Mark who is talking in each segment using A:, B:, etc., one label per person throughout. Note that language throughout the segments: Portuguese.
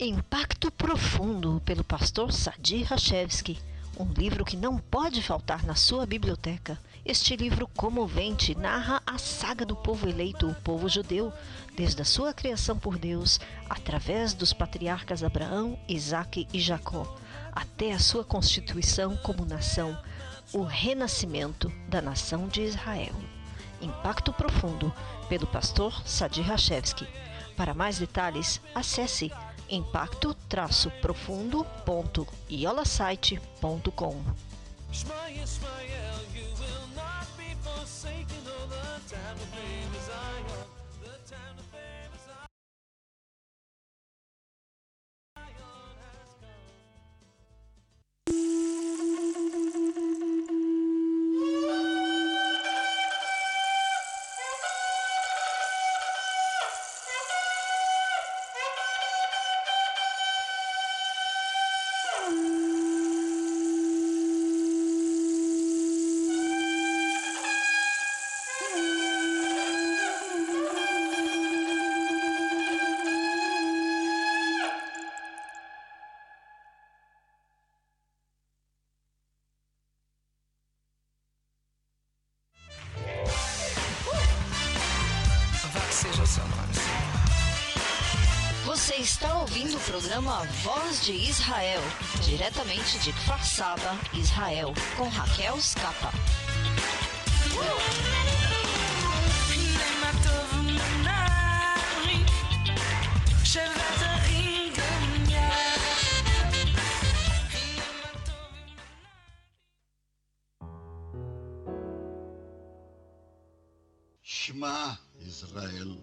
A: Impacto Profundo, pelo pastor Sadi Rachevski. Um livro que não pode faltar na sua biblioteca. Este livro comovente narra a saga do povo eleito, o povo judeu, desde a sua criação por Deus, através dos patriarcas Abraão, Isaque e Jacó, até a sua constituição como nação, o renascimento da nação de Israel. Impacto Profundo, pelo pastor Sadi Rachevski. Para mais detalhes, acesse impacto-profundo.iolasite.com. Você de Israel, diretamente de Kfar Saba, Israel, com Raquel Scapa.
B: Shema Israel,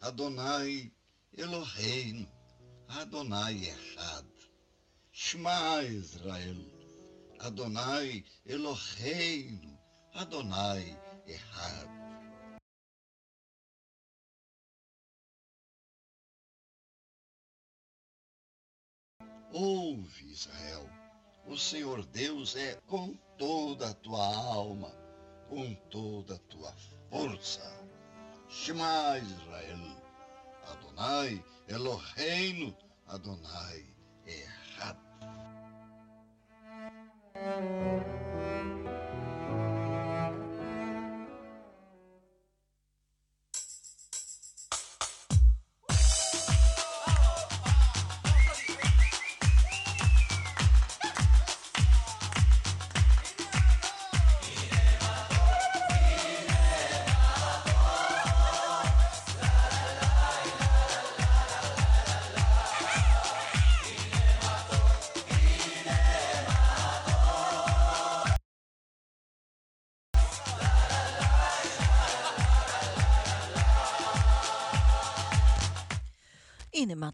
B: Adonai Eloheinu, Adonai Echad. Shema Israel, Adonai Eloheinu, Adonai Echad. Ouve, Israel, o Senhor Deus é com toda a tua alma, com toda a tua força. Shema Israel, Adonai Eloheinu, Adonai Echad.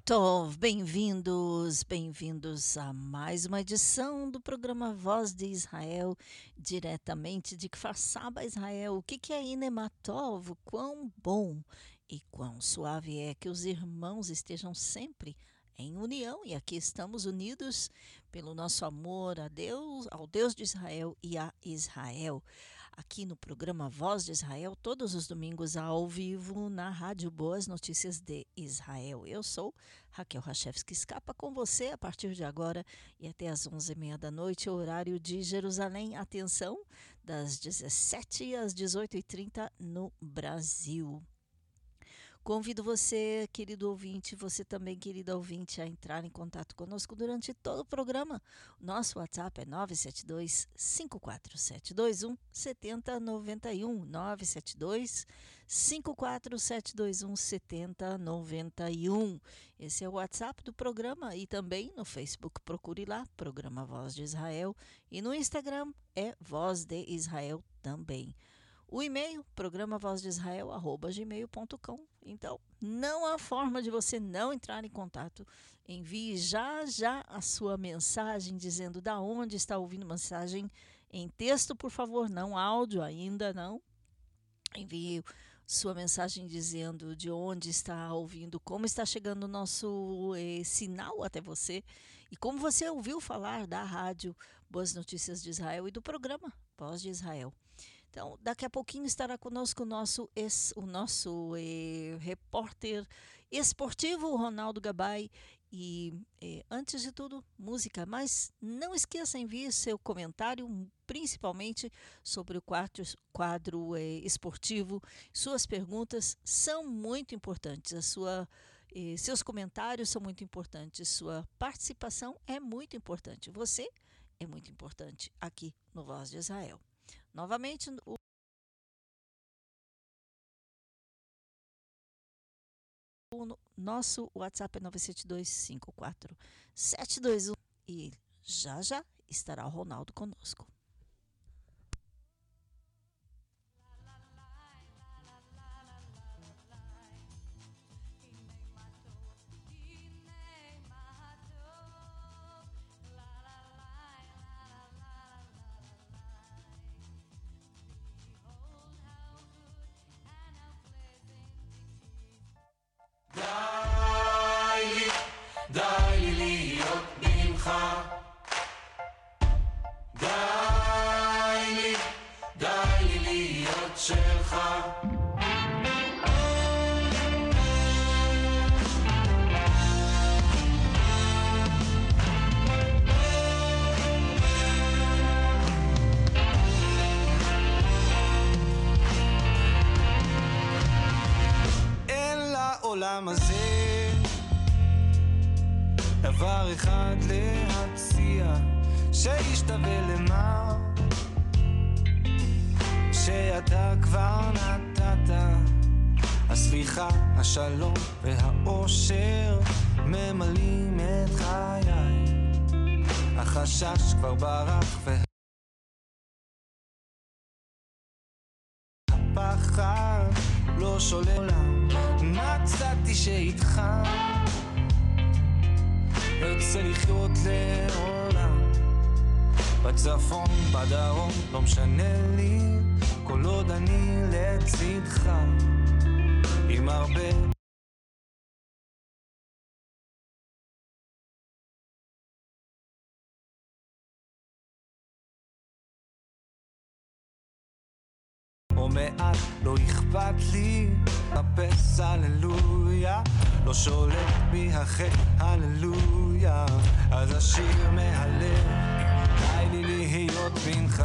A: Inematov, bem-vindos, bem-vindos a mais uma edição do programa Voz de Israel, diretamente de Kfar Saba, Israel. O que, que é Inematov? Quão bom e quão suave é que os irmãos estejam sempre em união e aqui estamos unidos pelo nosso amor a Deus, ao Deus de Israel e a Israel aqui no programa Voz de Israel, todos os domingos ao vivo na Rádio Boas Notícias de Israel. Eu sou Raquel Rachevski Escapa com você a partir de agora e até às 11h30 da noite, horário de Jerusalém. Atenção, das 17 às 18h30 no Brasil. Convido você, querido ouvinte, você também, querida ouvinte, a entrar em contato conosco durante todo o programa. Nosso WhatsApp é 972 54721 7091 972 54721 7091. Esse é o WhatsApp do programa e também no Facebook procure lá, Programa Voz de Israel, e no Instagram é Voz de Israel também. O e-mail, programa voz de Israel, arroba gmail.com. Então, Não há forma de você não entrar em contato. Envie já já a sua mensagem dizendo da onde está ouvindo mensagem em texto, por favor, não áudio ainda não. Envie sua mensagem dizendo de onde está ouvindo, como está chegando o nosso eh, sinal até você e como você ouviu falar da rádio Boas Notícias de Israel e do programa Voz de Israel. Então, daqui a pouquinho estará conosco o nosso, ex, o nosso eh, repórter esportivo, Ronaldo Gabay. E eh, antes de tudo, música. Mas não esqueça, envie seu comentário, principalmente sobre o quadro, quadro eh, esportivo. Suas perguntas são muito importantes. A sua seus comentários são muito importantes, sua participação é muito importante. Você é muito importante aqui no Voz de Israel. Novamente, o nosso WhatsApp é 97254 e já já estará o Ronaldo conosco.
C: מעט לא אכפת לי, חפש הללויה, לא שולט בי החטא הללויה, אז השיר מהלב, די לי להיות בנך.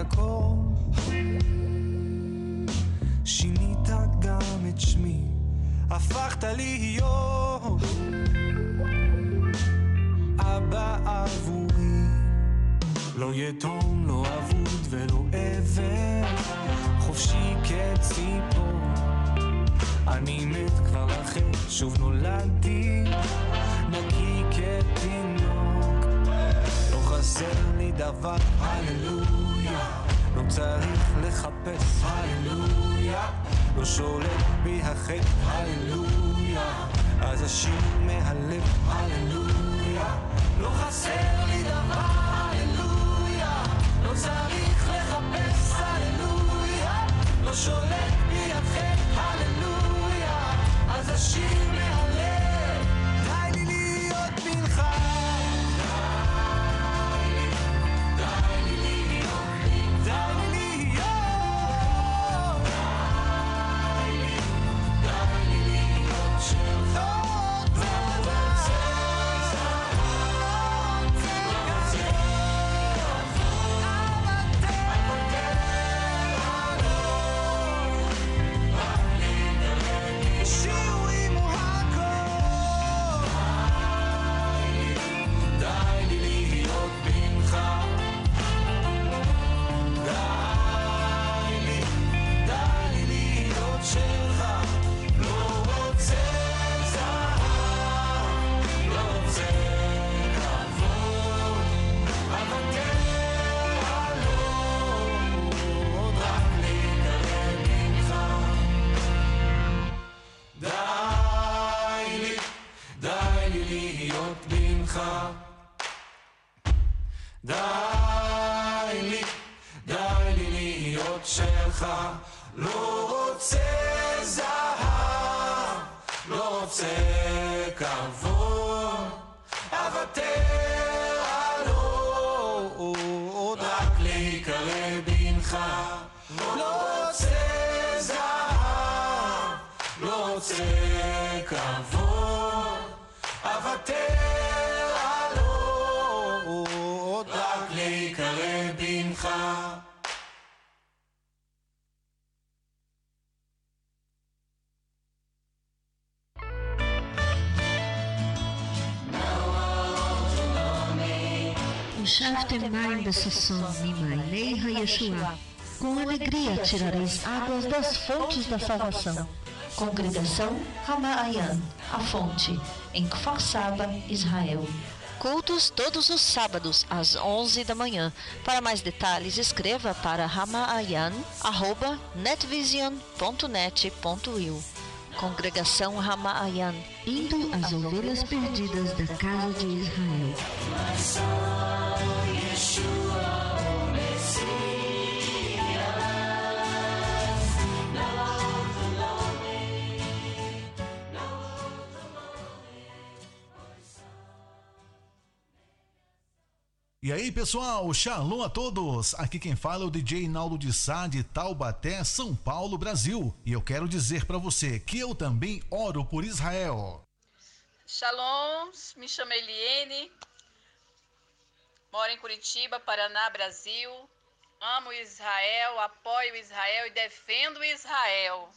C: הכל. שינית גם את שמי הפכת להיות אבא עבורי. לא יתום, לא אבוד ולא עבד חופשי כציפור. אני מת כבר לכם, שוב נולדתי נקי כתינוק. לא חסר דבר, הללויה. לא צריך לחפש, הללויה. לא שולט בי החטא, הללויה. אז השיר מהלב, הללויה. לא חסר לי דבר, הללויה. לא צריך לחפש, הללויה. לא שולט בי החטא, הללויה. אז השיר מהלב
D: ordenai vossa são, Mimainei Yeshua. Com alegria tirareis águas das fontes da salvação. Congregação Ramaayan, a fonte, em Kfar Saba, Israel.
E: Cultos todos os sábados às 11 da manhã. Para mais detalhes, escreva para Ramayan@netvision.net.il. Congregação Ramaayan,
D: indo às ovelhas perdidas da casa de Israel.
F: E aí, pessoal, shalom a todos. Aqui quem fala é o DJ Naldo de Sá de Taubaté, São Paulo, Brasil. E eu quero dizer para você que eu também oro por Israel.
G: Shalom, me chamo Eliene, moro em Curitiba, Paraná, Brasil. Amo Israel, apoio Israel e defendo Israel.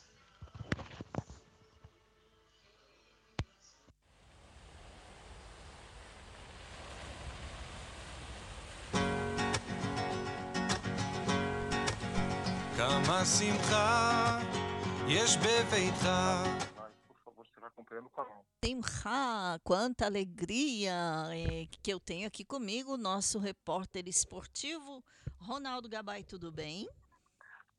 H: derrama simcha, yesh beveitcha. acompanhando
A: quanta alegria é, que eu tenho aqui comigo, nosso repórter esportivo, Ronaldo Gabay, tudo bem?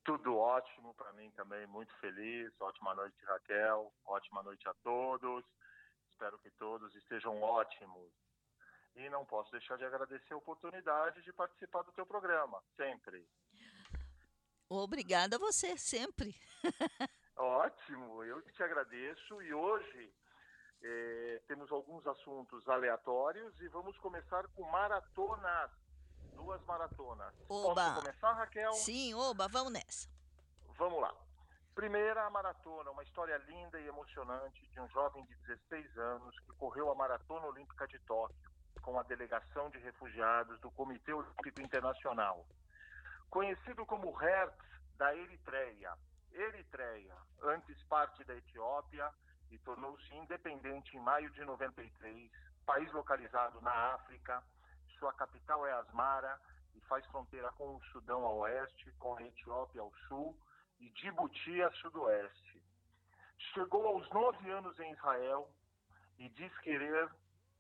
H: Tudo ótimo para mim também, muito feliz. Ótima noite, Raquel. Ótima noite a todos. Espero que todos estejam ótimos. E não posso deixar de agradecer a oportunidade de participar do teu programa, sempre.
A: Obrigada a você, sempre.
H: Ótimo, eu que te agradeço. E hoje eh, temos alguns assuntos aleatórios e vamos começar com maratonas. Duas maratonas.
A: Oba.
H: Posso começar, Raquel?
A: Sim, oba, vamos nessa.
H: Vamos lá. Primeira maratona, uma história linda e emocionante de um jovem de 16 anos que correu a Maratona Olímpica de Tóquio com a delegação de refugiados do Comitê Olímpico Internacional. Conhecido como Hertz da Eritreia. Eritreia, antes parte da Etiópia e tornou-se independente em maio de 93, país localizado na África. Sua capital é Asmara e faz fronteira com o Sudão a oeste, com a Etiópia ao sul e Djibouti a sudoeste. Chegou aos nove anos em Israel e diz querer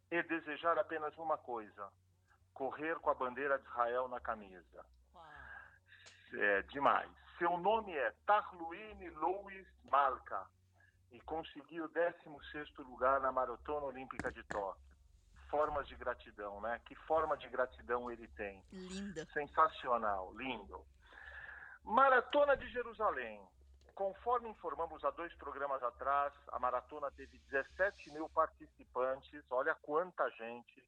H: e desejar apenas uma coisa: correr com a bandeira de Israel na camisa. É demais. Seu nome é Tarluine Louis Malka e conseguiu o 16º lugar na Maratona Olímpica de Tóquio. Formas de gratidão, né? Que forma de gratidão ele tem.
A: Linda.
H: Sensacional, lindo. Maratona de Jerusalém. Conforme informamos há dois programas atrás, a maratona teve 17 mil participantes, olha quanta gente.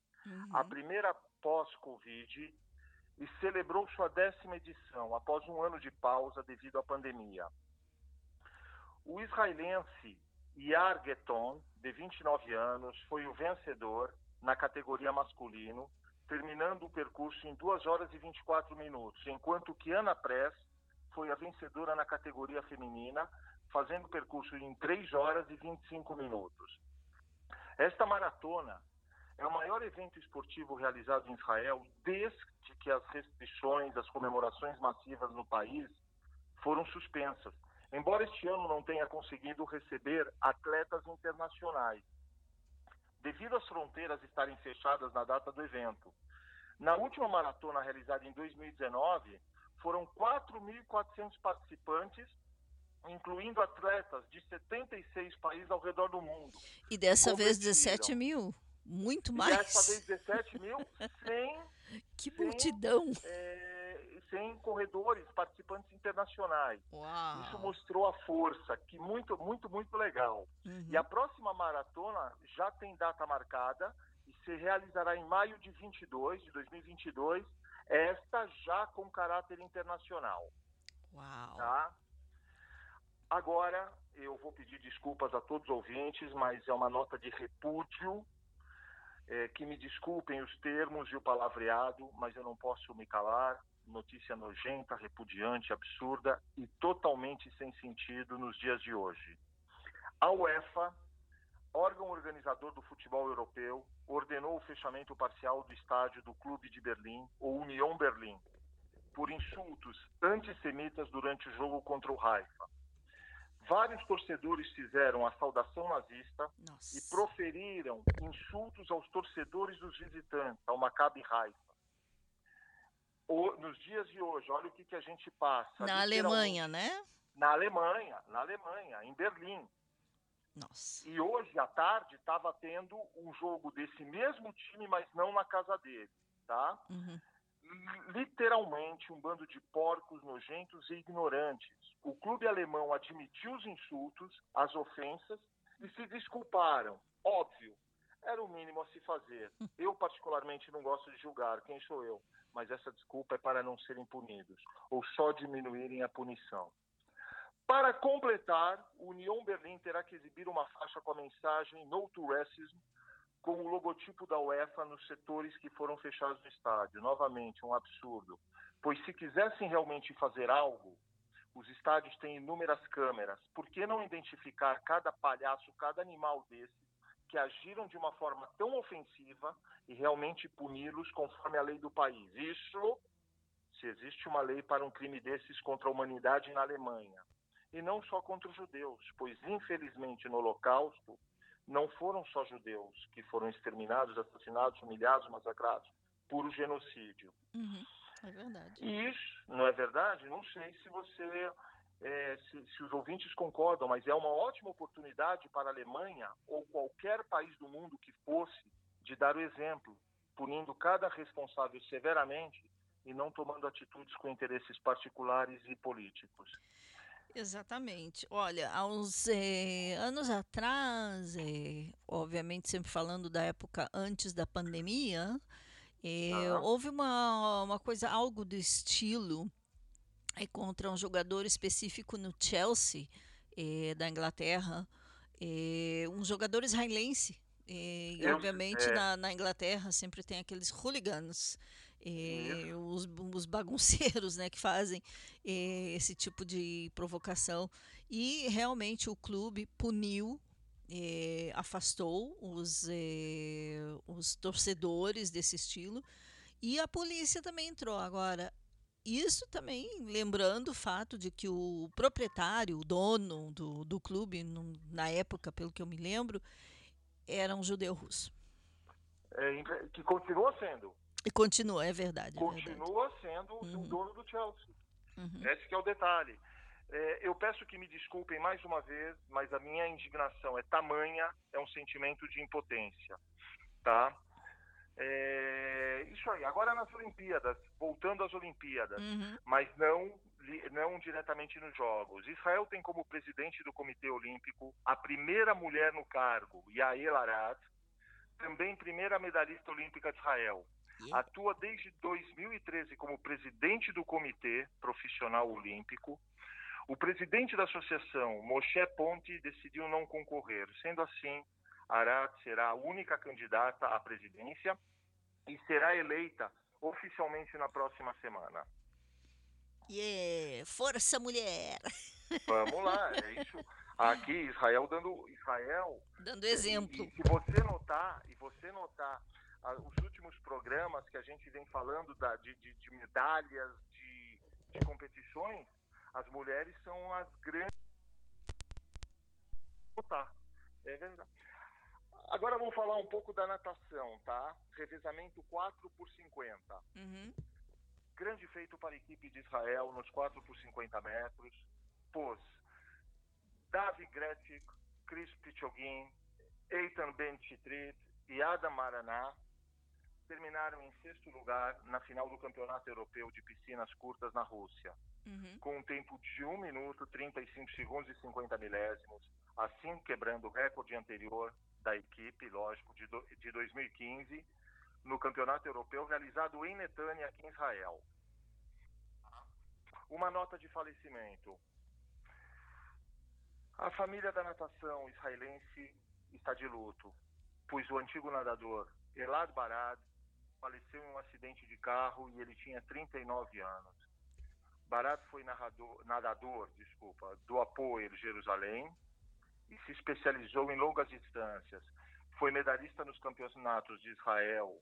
H: A primeira pós-Covid e celebrou sua décima edição, após um ano de pausa devido à pandemia. O israelense Yar Geton, de 29 anos, foi o vencedor na categoria masculino, terminando o percurso em 2 horas e 24 minutos, enquanto que Ana Press foi a vencedora na categoria feminina, fazendo o percurso em 3 horas e 25 minutos. Esta maratona é o maior evento esportivo realizado em Israel desde que as restrições, as comemorações massivas no país foram suspensas. Embora este ano não tenha conseguido receber atletas internacionais, devido às fronteiras estarem fechadas na data do evento. Na última maratona realizada em 2019, foram 4.400 participantes, incluindo atletas de 76 países ao redor do mundo.
A: E dessa vez
H: Competiram.
A: 17 mil. Muito
H: E dessa
A: mais.
H: vez 17 mil sem,
A: Que
H: Sim.
A: multidão.
H: é, sem corredores, participantes internacionais.
A: Uau.
H: Isso mostrou a força, que muito, muito, muito legal.
A: Uhum.
H: E a próxima maratona já tem data marcada e se realizará em maio de 22, de 2022, esta já com caráter internacional,
A: Uau.
H: tá? Agora, eu vou pedir desculpas a todos os ouvintes, mas é uma nota de repúdio, é, que me desculpem os termos e o palavreado, mas eu não posso me calar. Notícia nojenta, repudiante, absurda e totalmente sem sentido nos dias de hoje. A UEFA, órgão organizador do futebol europeu, ordenou o fechamento parcial do estádio do Clube de Berlim, ou Union Berlim, por insultos antissemitas durante o jogo contra o Haifa. Vários torcedores fizeram a saudação nazista
A: Nossa.
H: e proferiram insultos aos torcedores dos visitantes, ao Maccabi Haifa. Nos dias de hoje, olha o que, que a gente passa.
A: Na. Alemanha, né?
H: Na Alemanha, na Alemanha, em Berlim.
A: Nossa.
H: E hoje à tarde estava tendo um jogo desse mesmo time, mas não na casa dele, tá?
A: Uhum.
H: Literalmente um bando de porcos nojentos e ignorantes. O clube alemão admitiu os insultos, as ofensas e se desculparam. Óbvio, era o mínimo a se fazer. Eu particularmente não gosto de julgar, quem sou eu? Mas essa desculpa é para não serem punidos ou só diminuírem a punição. Para completar, o Union Berlim terá que exibir uma faixa com a mensagem No to Racism com o logotipo da UEFA nos setores que foram fechados no estádio. Novamente, um absurdo. Pois se quisessem realmente fazer algo, os estádios têm inúmeras câmeras. Por que não identificar cada palhaço, cada animal desses que agiram de uma forma tão ofensiva e realmente puni-los conforme a lei do país? Isso, se existe uma lei para um crime desses contra a humanidade na Alemanha. E não só contra os judeus, pois infelizmente no Holocausto não foram só judeus que foram exterminados, assassinados, humilhados, massacrados, puro genocídio.
A: Uhum. É verdade.
H: E isso, não é verdade? Não sei se você, é, se, se os ouvintes concordam, mas é uma ótima oportunidade para a Alemanha ou qualquer país do mundo que fosse de dar o exemplo, punindo cada responsável severamente e não tomando atitudes com interesses particulares e políticos.
A: Exatamente. Olha, há uns eh, anos atrás, eh, obviamente sempre falando da época antes da pandemia, eh, houve uma, uma coisa, algo do estilo eh, contra um jogador específico no Chelsea, eh, da Inglaterra, eh, um jogador israelense. eh, e
H: Eu-
A: obviamente
H: é.
A: na, na Inglaterra sempre tem aqueles hooligans, eh, os, os bagunceiros, né, que fazem eh, esse tipo de provocação. E realmente o clube puniu, eh, afastou os, os torcedores desse estilo. E a polícia também entrou. Agora, isso também lembrando o fato de que o proprietário, o dono do, do clube, num- na época, pelo que eu me lembro, era um judeu russo.
H: É, que continua sendo,
A: E continua, é verdade. É verdade.
H: continua sendo o
A: Uhum.
H: dono do Chelsea.
A: Uhum.
H: Esse que é o detalhe. É, eu peço que me desculpem mais uma vez, mas a minha indignação é tamanha, é um sentimento de impotência, tá? É, isso aí. Agora nas Olimpíadas, voltando às Olimpíadas,
A: Uhum.
H: mas não não diretamente nos Jogos. Israel tem como presidente do Comitê Olímpico a primeira mulher no cargo, Yael Arad, também primeira medalhista olímpica de Israel. Atua desde 2013 como presidente do Comitê Profissional Olímpico. O presidente da associação, Moshe Ponte, decidiu não concorrer. Sendo assim, Arad será a única candidata à presidência e será eleita oficialmente na próxima semana.
A: Yeah. Força, mulher!
H: Vamos lá, é isso. Aqui, Israel dando. Israel.
A: Dando exemplo.
H: E, e se você notar, e você notar os últimos programas que a gente vem falando da- de, de- de medalhas, de, de competições, as mulheres são as grandes. Tá, é verdade. Agora vamos falar um pouco da natação, tá? Revezamento 4 por 50
A: Uhum.
H: grande feito para a equipe de Israel nos 4 por 50 metros. Pôs Davi Gretic, Chris Pichogin, Eitan Ben Chitrit e Adam Maraná terminaram em sexto lugar na final do Campeonato Europeu de Piscinas Curtas na Rússia,
A: Uhum.
H: com um tempo de 1 minuto, 35 segundos e 50 milésimos, assim quebrando o recorde anterior da equipe, lógico, de, do, de 2015, no Campeonato Europeu realizado em Netânia, aqui em Israel. Uma nota de falecimento. A família da natação israelense está de luto, pois o antigo nadador Elad Barad faleceu em um acidente de carro e ele tinha 39 anos. Barad foi narrador, nadador desculpa, do Apoel Jerusalém e se especializou em longas distâncias. Foi medalhista nos campeonatos de Israel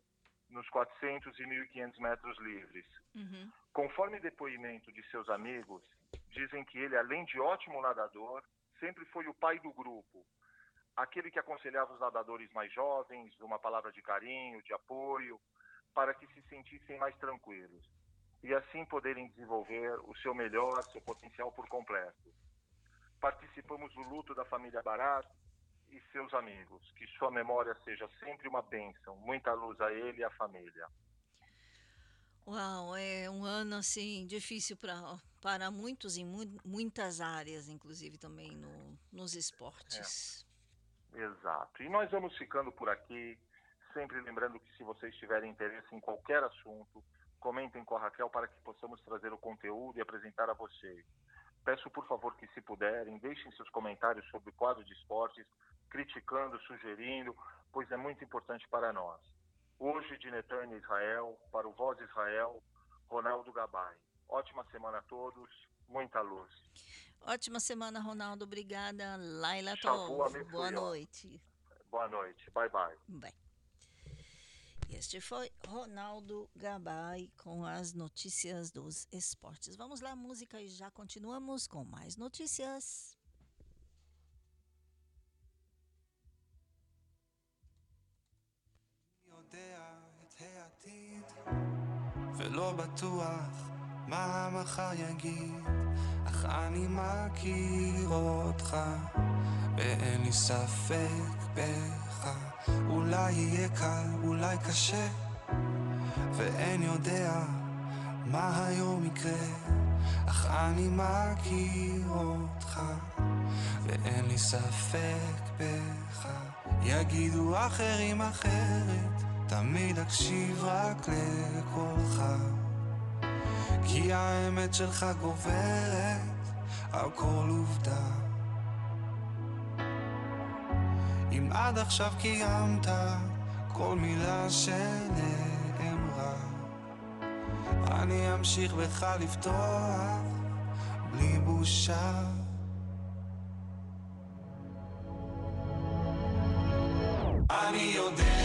H: nos 400 e 1.500 metros livres.
A: Uhum.
H: Conforme depoimento de seus amigos, dizem que ele, além de ótimo nadador, sempre foi o pai do grupo, aquele que aconselhava os nadadores mais jovens, uma palavra de carinho, de apoio, para que se sentissem mais tranquilos e assim poderem desenvolver o seu melhor, seu potencial por completo. Participamos do luto da família Barat e seus amigos. Que sua memória seja sempre uma bênção. Muita luz a ele e à família.
A: Uau, é um ano assim difícil para para muitos em mu- muitas áreas, inclusive também no, nos esportes.
H: Exato. E nós vamos ficando por aqui, sempre lembrando que se vocês tiverem interesse em qualquer assunto, comentem com a Raquel para que possamos trazer o conteúdo e apresentar a vocês. Peço, por favor, que se puderem, deixem seus comentários sobre o quadro de esportes, criticando, sugerindo, pois é muito importante para nós. Hoje, de Netânia, Israel, para o Voz Israel, Ronaldo Gabay. Ótima semana a todos, muita luz.
A: Ótima semana, Ronaldo. Obrigada. Laila Tov. Boa noite.
H: Boa noite. Bye, bye.
A: Bem. Este foi Ronaldo Gabay com as notícias dos esportes. Vamos lá, música, e já continuamos com mais notícias.
C: יודע את העתיד, ולא בטוח מה המחר יגיד, אך אני מכיר אותך, ואין לי ספק בך. אולי יהיה קל, אולי קשה, ואין יודע מה היום יקרה, אך אני מכיר אותך, ואין לי ספק בך. יגידו אחרים אחרת, תמיד אקשיב רק לקולך. כי האמת שלך גוברת על כל עובדה. אם עד עכשיו קיימת כל מילה שנאמרה, אני אמשיך בך לפתוח בלי בושה. אני יודע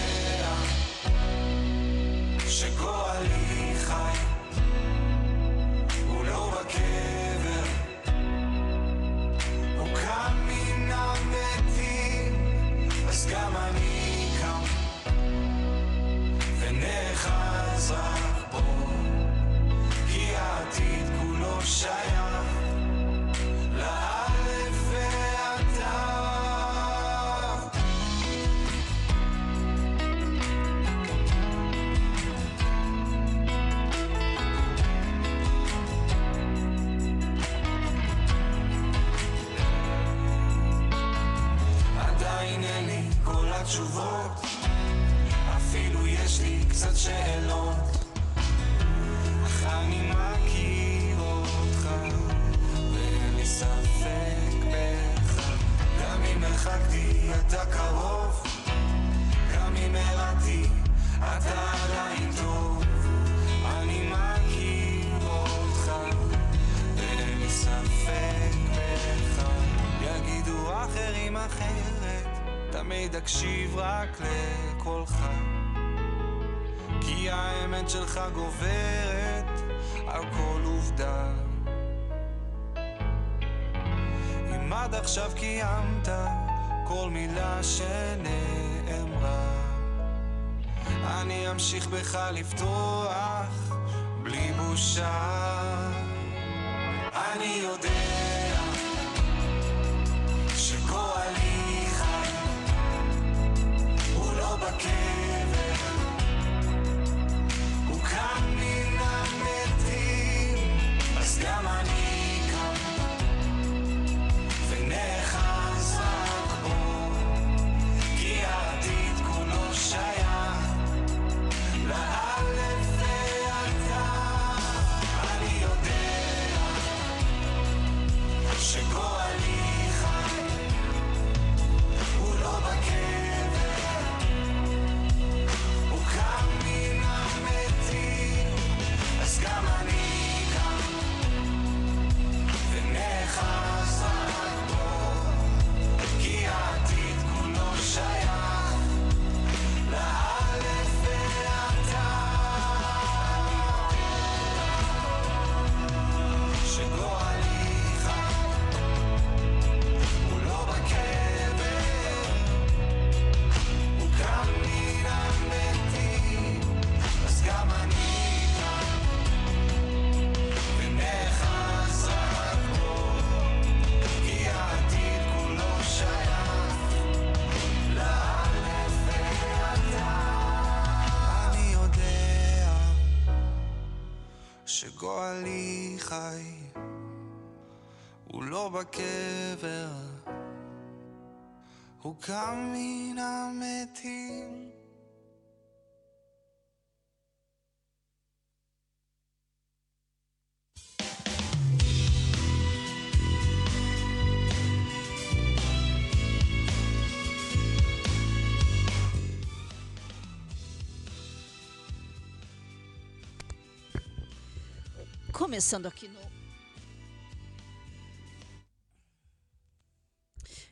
A: Começando aqui no.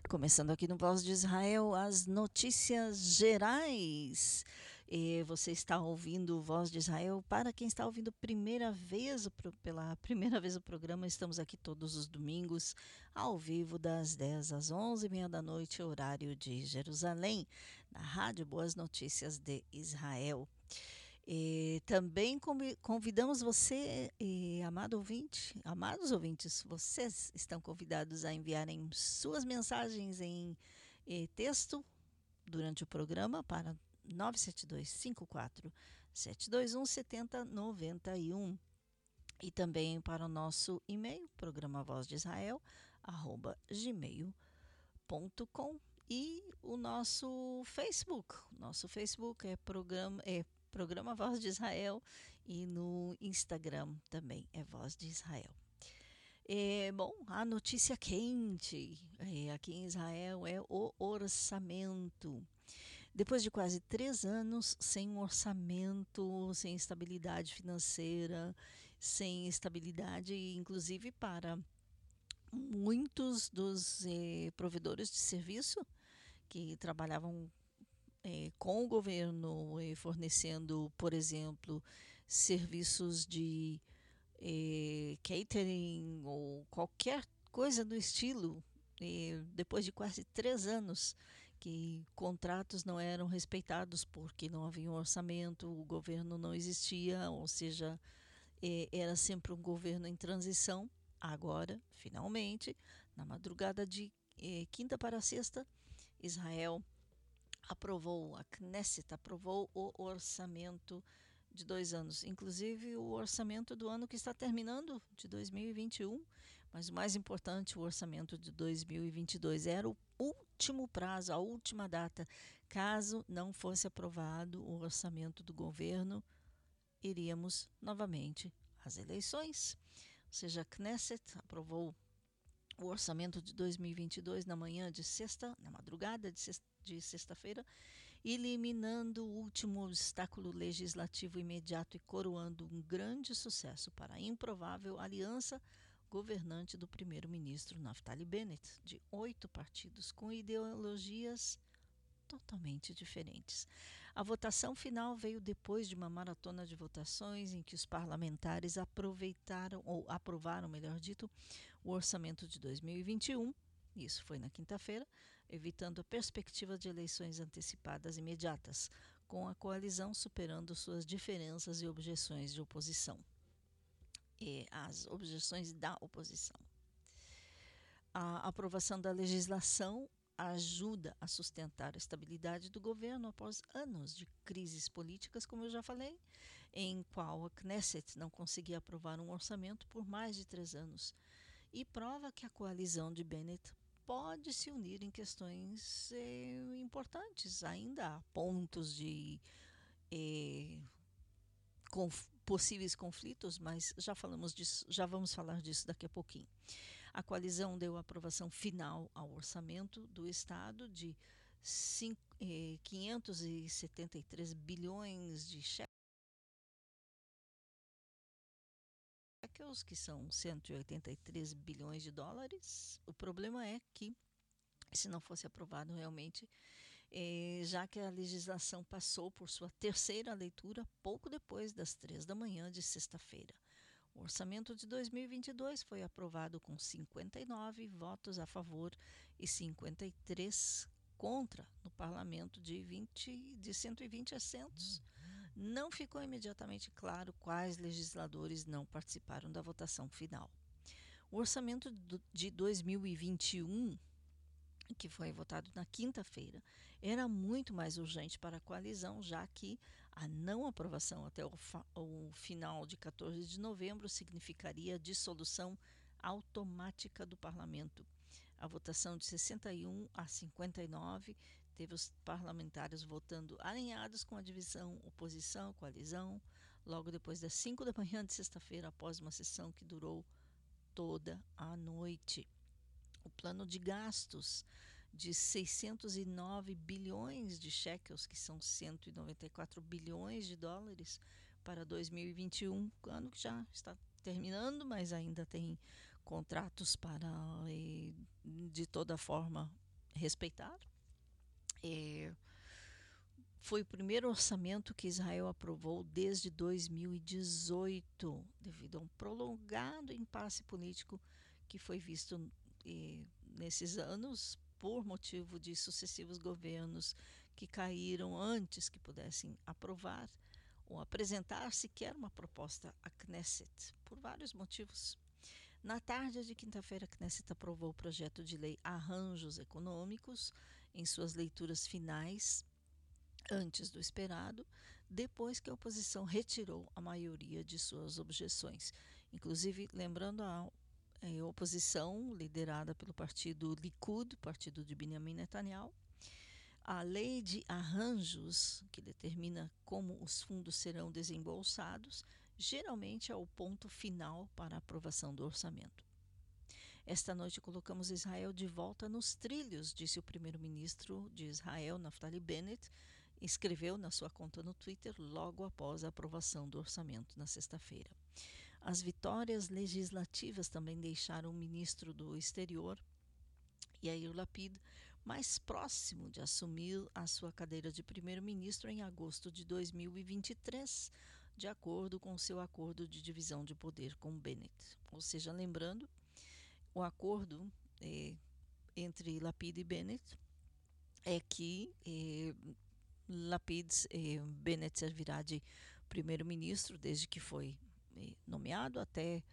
A: Começando aqui no Voz de Israel, as notícias gerais. E você está ouvindo Voz de Israel. Para quem está ouvindo primeira vez, pela primeira vez o programa, estamos aqui todos os domingos, ao vivo, das 10 às 11h30 da noite, horário de Jerusalém, na Rádio Boas Notícias de Israel. E também convi- convidamos você, eh, amado ouvinte, amados ouvintes, vocês estão convidados a enviarem suas mensagens em eh, texto durante o programa para 972 54 721 7091 e também para o nosso e-mail, programa Voz de Israel, arroba gmail.com e o nosso Facebook. Nosso Facebook é programa, é programa Voz de Israel e no Instagram também é Voz de Israel. É, bom, a notícia quente é, aqui em Israel é o orçamento. Depois de quase três anos sem um orçamento, sem estabilidade financeira, sem estabilidade, inclusive para muitos dos eh, provedores de serviço que trabalhavam eh, com o governo, eh, fornecendo, por exemplo, serviços de eh, catering ou qualquer coisa do estilo, eh, depois de quase três anos que contratos não eram respeitados porque não havia um orçamento, o governo não existia, ou seja, eh, era sempre um governo em transição. Agora, finalmente, na madrugada de quinta para sexta, Israel aprovou, a Knesset aprovou o orçamento de dois anos, inclusive o orçamento do ano que está terminando, de 2021, mas o mais importante, o orçamento de 2022 era o último prazo, a última data. Caso não fosse aprovado o orçamento do governo, iríamos novamente às eleições. Ou seja, a Knesset aprovou o orçamento de 2022 na manhã de sexta, na madrugada de sexta- de sexta-feira, eliminando o último obstáculo legislativo imediato e coroando um grande sucesso para a improvável aliança governante do primeiro-ministro Naftali Bennett, de oito partidos com ideologias totalmente diferentes. A votação final veio depois de uma maratona de votações em que os parlamentares aproveitaram ou aprovaram, melhor dito, o orçamento de 2021. Isso foi na quinta-feira, evitando a perspectiva de eleições antecipadas imediatas, com a coalizão superando suas diferenças e objeções de oposição. E as objeções da oposição. A aprovação da legislação ajuda a sustentar a estabilidade do governo após anos de crises políticas, como eu já falei, em qual a Knesset não conseguia aprovar um orçamento por mais de três anos, e prova que a coalizão de Bennett pode se unir em questões eh, importantes. Ainda há pontos de eh, conf possíveis conflitos, mas já falamos disso, já vamos falar disso daqui a pouquinho. A coalizão deu aprovação final ao orçamento do Estado de 5, eh, 573 bilhões de shekels, que são 183 bilhões de dólares. O problema é que, se não fosse aprovado realmente, eh, já que a legislação passou por sua terceira leitura pouco depois das três da manhã de sexta-feira. O orçamento de 2022 foi aprovado com 59 votos a favor e 53 contra no parlamento de, 20, de 120 assentos. Não ficou imediatamente claro quais legisladores não participaram da votação final. O orçamento de 2021 que foi votado na quinta-feira, era muito mais urgente para a coalizão, já que a não aprovação até o, o, final de 14 de novembro significaria a dissolução automática do parlamento. A votação de 61 a 59 teve os parlamentares votando alinhados com a divisão oposição-coalizão, logo depois das 5 da manhã de sexta-feira, após uma sessão que durou toda a noite o plano de gastos de 609 bilhões de shekels, que são 194 bilhões de dólares para 2021, ano que já está terminando, mas ainda tem contratos para de toda forma respeitar. É, foi o primeiro orçamento que Israel aprovou desde 2018, devido a um prolongado impasse político que foi visto e, nesses anos, por motivo de sucessivos governos que caíram antes que pudessem aprovar ou apresentar sequer uma proposta à Knesset, por vários motivos. Na tarde de quinta-feira, a Knesset aprovou o projeto de lei Arranjos Econômicos em suas leituras finais, antes do esperado, depois que a oposição retirou a maioria de suas objeções. Inclusive, lembrando a é, oposição liderada pelo partido Likud, partido de Benjamin Netanyahu. A lei de arranjos, que determina como os fundos serão desembolsados, geralmente é o ponto final para a aprovação do orçamento. Esta noite colocamos Israel de volta nos trilhos, disse o primeiro-ministro de Israel, Naftali Bennett, escreveu na sua conta no Twitter logo após a aprovação do orçamento na sexta-feira. As vitórias legislativas também deixaram o ministro do Exterior, Yair Lapid, mais próximo de assumir a sua cadeira de primeiro-ministro em agosto de 2023, de acordo com seu acordo de divisão de poder com Bennett. Ou seja, lembrando, o acordo eh, entre Lapid e Bennett é que eh, Lapid eh, Bennett servirá de primeiro-ministro desde que foi nomeado até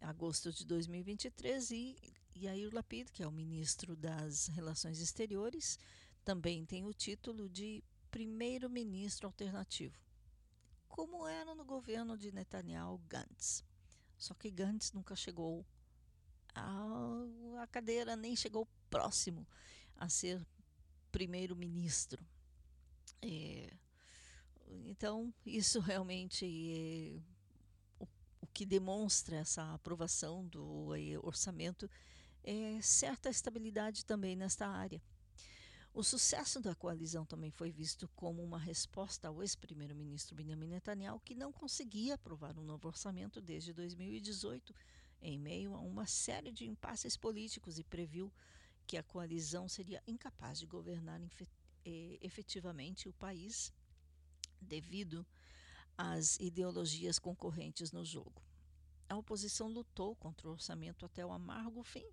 A: agosto de 2023 e Yair Lapid, que é o ministro das Relações Exteriores, também tem o título de primeiro-ministro alternativo, como era no governo de Netanyahu Gantz. Só que Gantz nunca chegou à, cadeira, nem chegou próximo a ser primeiro-ministro. É, então, isso realmente é, que demonstra essa aprovação do eh, orçamento é certa estabilidade também nesta área. O sucesso da coalizão também foi visto como uma resposta ao ex-primeiro-ministro Benjamin Netanyahu, que não conseguia aprovar um novo orçamento desde 2018, em meio a uma série de impasses políticos, e previu que a coalizão seria incapaz de governar eh, efetivamente o país devido as ideologias concorrentes no jogo. A oposição lutou contra o orçamento até o amargo fim,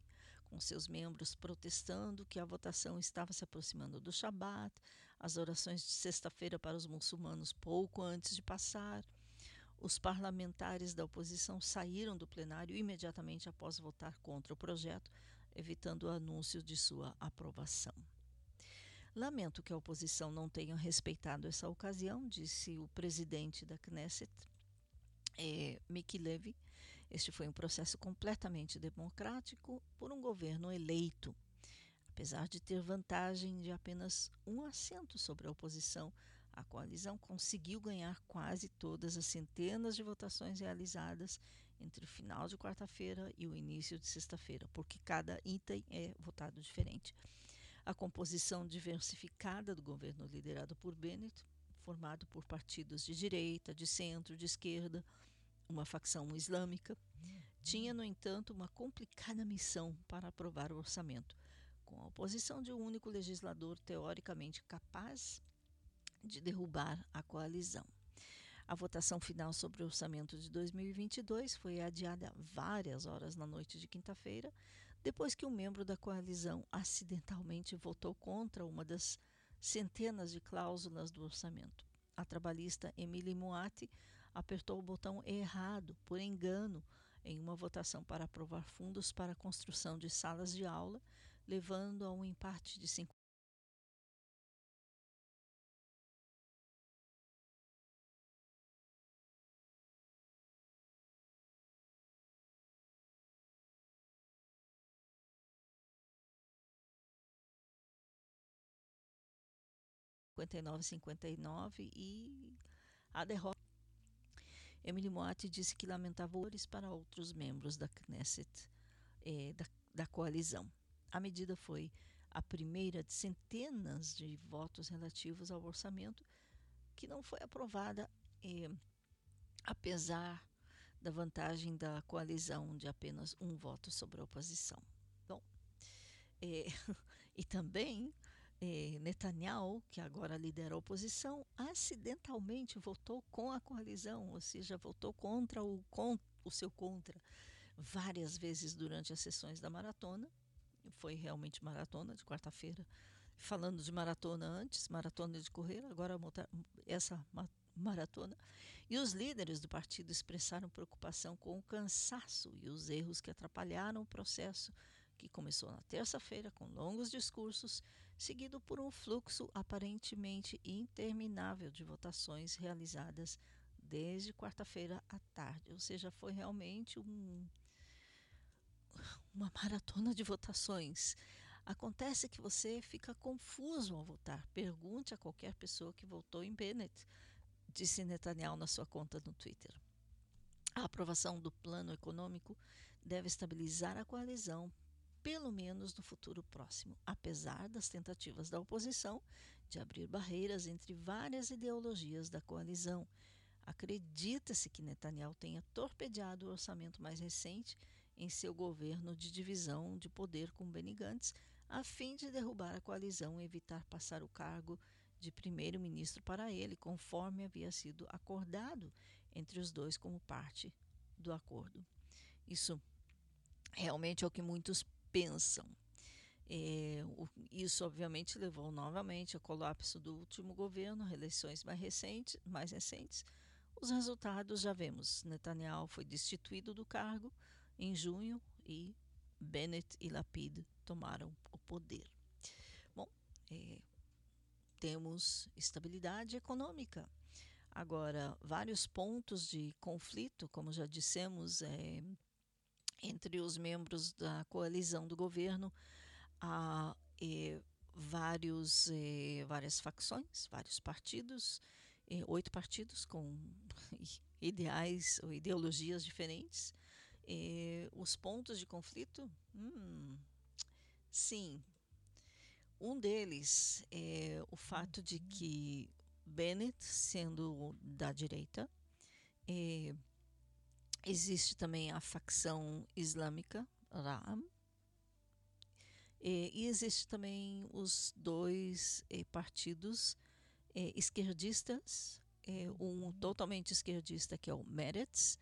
A: com seus membros protestando que a votação estava se aproximando do Shabat, as orações de sexta-feira para os muçulmanos pouco antes de passar. Os parlamentares da oposição saíram do plenário imediatamente após votar contra o projeto, evitando o anúncio de sua aprovação. Lamento que a oposição não tenha respeitado essa ocasião, disse o presidente da Knesset, é, Miki Levy. Este foi um processo completamente democrático por um governo eleito. Apesar de ter vantagem de apenas um assento sobre a oposição, a coalizão conseguiu ganhar quase todas as centenas de votações realizadas entre o final de quarta-feira e o início de sexta-feira, porque cada item é votado diferente a composição diversificada do governo liderado por Bennett, formado por partidos de direita, de centro, de esquerda, uma facção islâmica, tinha, no entanto, uma complicada missão para aprovar o orçamento, com a oposição de um único legislador teoricamente capaz de derrubar a coalizão. A votação final sobre o orçamento de 2022 foi adiada várias horas na noite de quinta-feira, depois que um membro da coalizão acidentalmente votou contra uma das centenas de cláusulas do orçamento. A trabalhista Emily Moati apertou o botão errado, por engano, em uma votação para aprovar fundos para a construção de salas de aula, levando a um empate de 50 59 59 e a derrota. Emily Moatti disse que lamentava horrores para outros membros da Knesset, eh, da, da coalizão. A medida foi a primeira de centenas de votos relativos ao orçamento que não foi aprovada, eh, apesar da vantagem da coalizão de apenas um voto sobre a oposição. Bom, eh, e também eh, Netanyahu, que agora lidera a oposição, acidentalmente votou com a coalizão, ou seja, votou contra o, o seu contra várias vezes durante as sessões da maratona. Foi realmente maratona de quarta-feira. Falando de maratona antes, maratona de correr, agora essa maratona. E os líderes do partido expressaram preocupação com o cansaço e os erros que atrapalharam o processo que começou na terça-feira com longos discursos, seguido por um fluxo aparentemente interminável de votações realizadas desde quarta-feira à tarde. Ou seja, foi realmente um, uma maratona de votações. Acontece que você fica confuso ao votar. Pergunte a qualquer pessoa que votou em Bennett, disse Netanyahu na sua conta no Twitter. A aprovação do plano econômico deve estabilizar a coalizão pelo menos no futuro próximo, apesar das tentativas da oposição de abrir barreiras entre várias ideologias da coalizão. Acredita-se que Netanyahu tenha torpedeado o orçamento mais recente em seu governo de divisão de poder com Benny Gantz, a fim de derrubar a coalizão e evitar passar o cargo de primeiro-ministro para ele, conforme havia sido acordado entre os dois como parte do acordo. Isso realmente é o que muitos pensam. É, o, isso obviamente levou novamente ao colapso do último governo, reeleições mais recentes, mais recentes. Os resultados já vemos. Netanyahu foi destituído do cargo em junho e Bennett e Lapid tomaram o poder. Bom, é, temos estabilidade econômica. Agora, vários pontos de conflito, como já dissemos, é, entre os membros da coalizão do governo há eh, vários, eh, várias facções, vários partidos, eh, oito partidos com ideais ou ideologias diferentes. os pontos de conflito, hum, sim. Um deles é o fato de que Bennett, sendo da direita, Existe também a facção islâmica, Ram, e, e existe também os dois eh, partidos eh, esquerdistas, eh, um totalmente esquerdista que é o Meretz,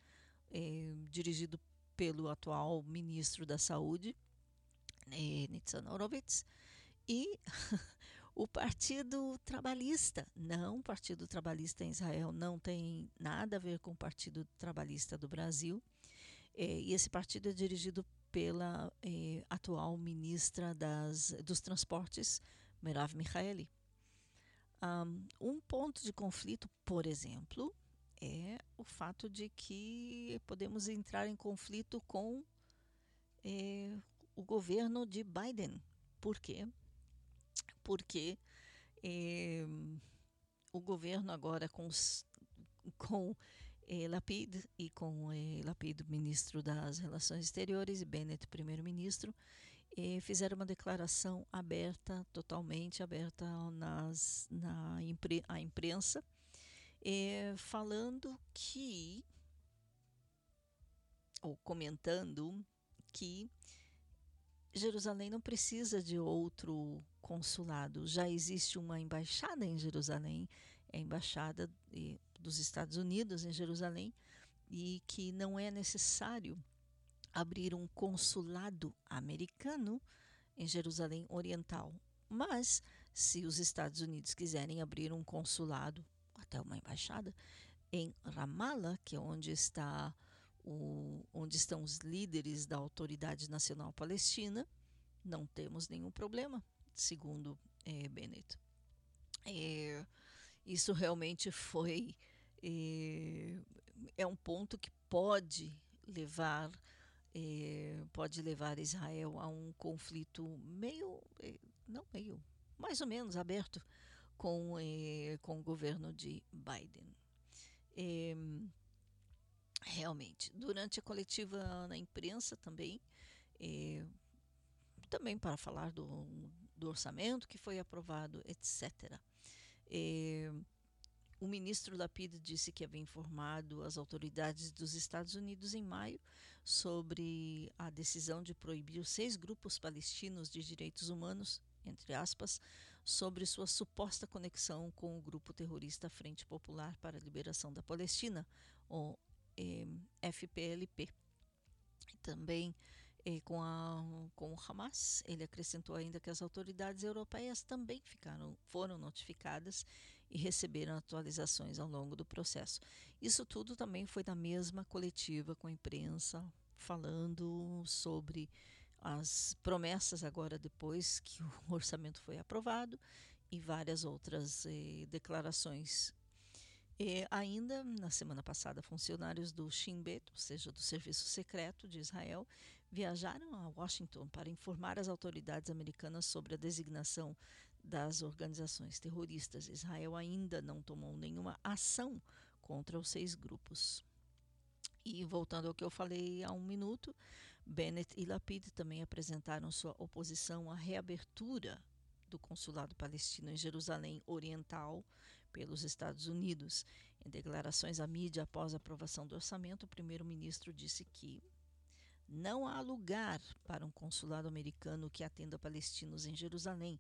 A: dirigido pelo atual ministro da Saúde, eh, Nitzan Horowitz, e o Partido Trabalhista. Não, o Partido Trabalhista em Israel não tem nada a ver com o Partido Trabalhista do Brasil. É, e esse partido é dirigido pela eh, atual ministra das, dos Transportes, Merav Michaeli. Um ponto de conflito, por exemplo, é o fato de que podemos entrar em conflito com eh, o governo de Biden. Por quê? Porque eh, o governo agora com, com eh, Lapid e com eh, Lapid, ministro das Relações Exteriores, e Bennett, primeiro-ministro, eh, fizeram uma declaração aberta, totalmente aberta nas, na impre, à imprensa, eh, falando que, ou comentando que Jerusalém não precisa de outro consulado. Já existe uma embaixada em Jerusalém, é a embaixada dos Estados Unidos em Jerusalém, e que não é necessário abrir um consulado americano em Jerusalém Oriental. Mas, se os Estados Unidos quiserem abrir um consulado, até uma embaixada, em Ramallah, que é onde está o, onde estão os líderes da Autoridade Nacional Palestina, não temos nenhum problema, segundo é, Bennett. É, isso realmente foi é, é, um ponto que pode levar pode levar Israel a um conflito meio não meio mais ou menos aberto com com o governo de Biden realmente. Durante a coletiva na imprensa também, eh, também para falar do, do, orçamento que foi aprovado, etc. Eh, o ministro Lapid disse que havia informado as autoridades dos Estados Unidos em maio sobre a decisão de proibir seis grupos palestinos de direitos humanos, entre aspas, sobre sua suposta conexão com o grupo terrorista Frente Popular para a Liberação da Palestina, ou eh, FPLP. Também eh, com, a, com o Hamas, ele acrescentou ainda que as autoridades europeias também ficaram, foram notificadas e receberam atualizações ao longo do processo. Isso tudo também foi da mesma coletiva com a imprensa, falando sobre as promessas agora depois que o orçamento foi aprovado e várias outras eh, declarações e ainda na semana passada, funcionários do Shin Bet, ou seja, do Serviço Secreto de Israel, viajaram a Washington para informar as autoridades americanas sobre a designação das organizações terroristas. Israel ainda não tomou nenhuma ação contra os seis grupos. E voltando ao que eu falei há um minuto, Bennett e Lapid também apresentaram sua oposição à reabertura do consulado palestino em Jerusalém Oriental pelos Estados Unidos. Em declarações à mídia após a aprovação do orçamento, o primeiro-ministro disse que não há lugar para um consulado americano que atenda palestinos em Jerusalém.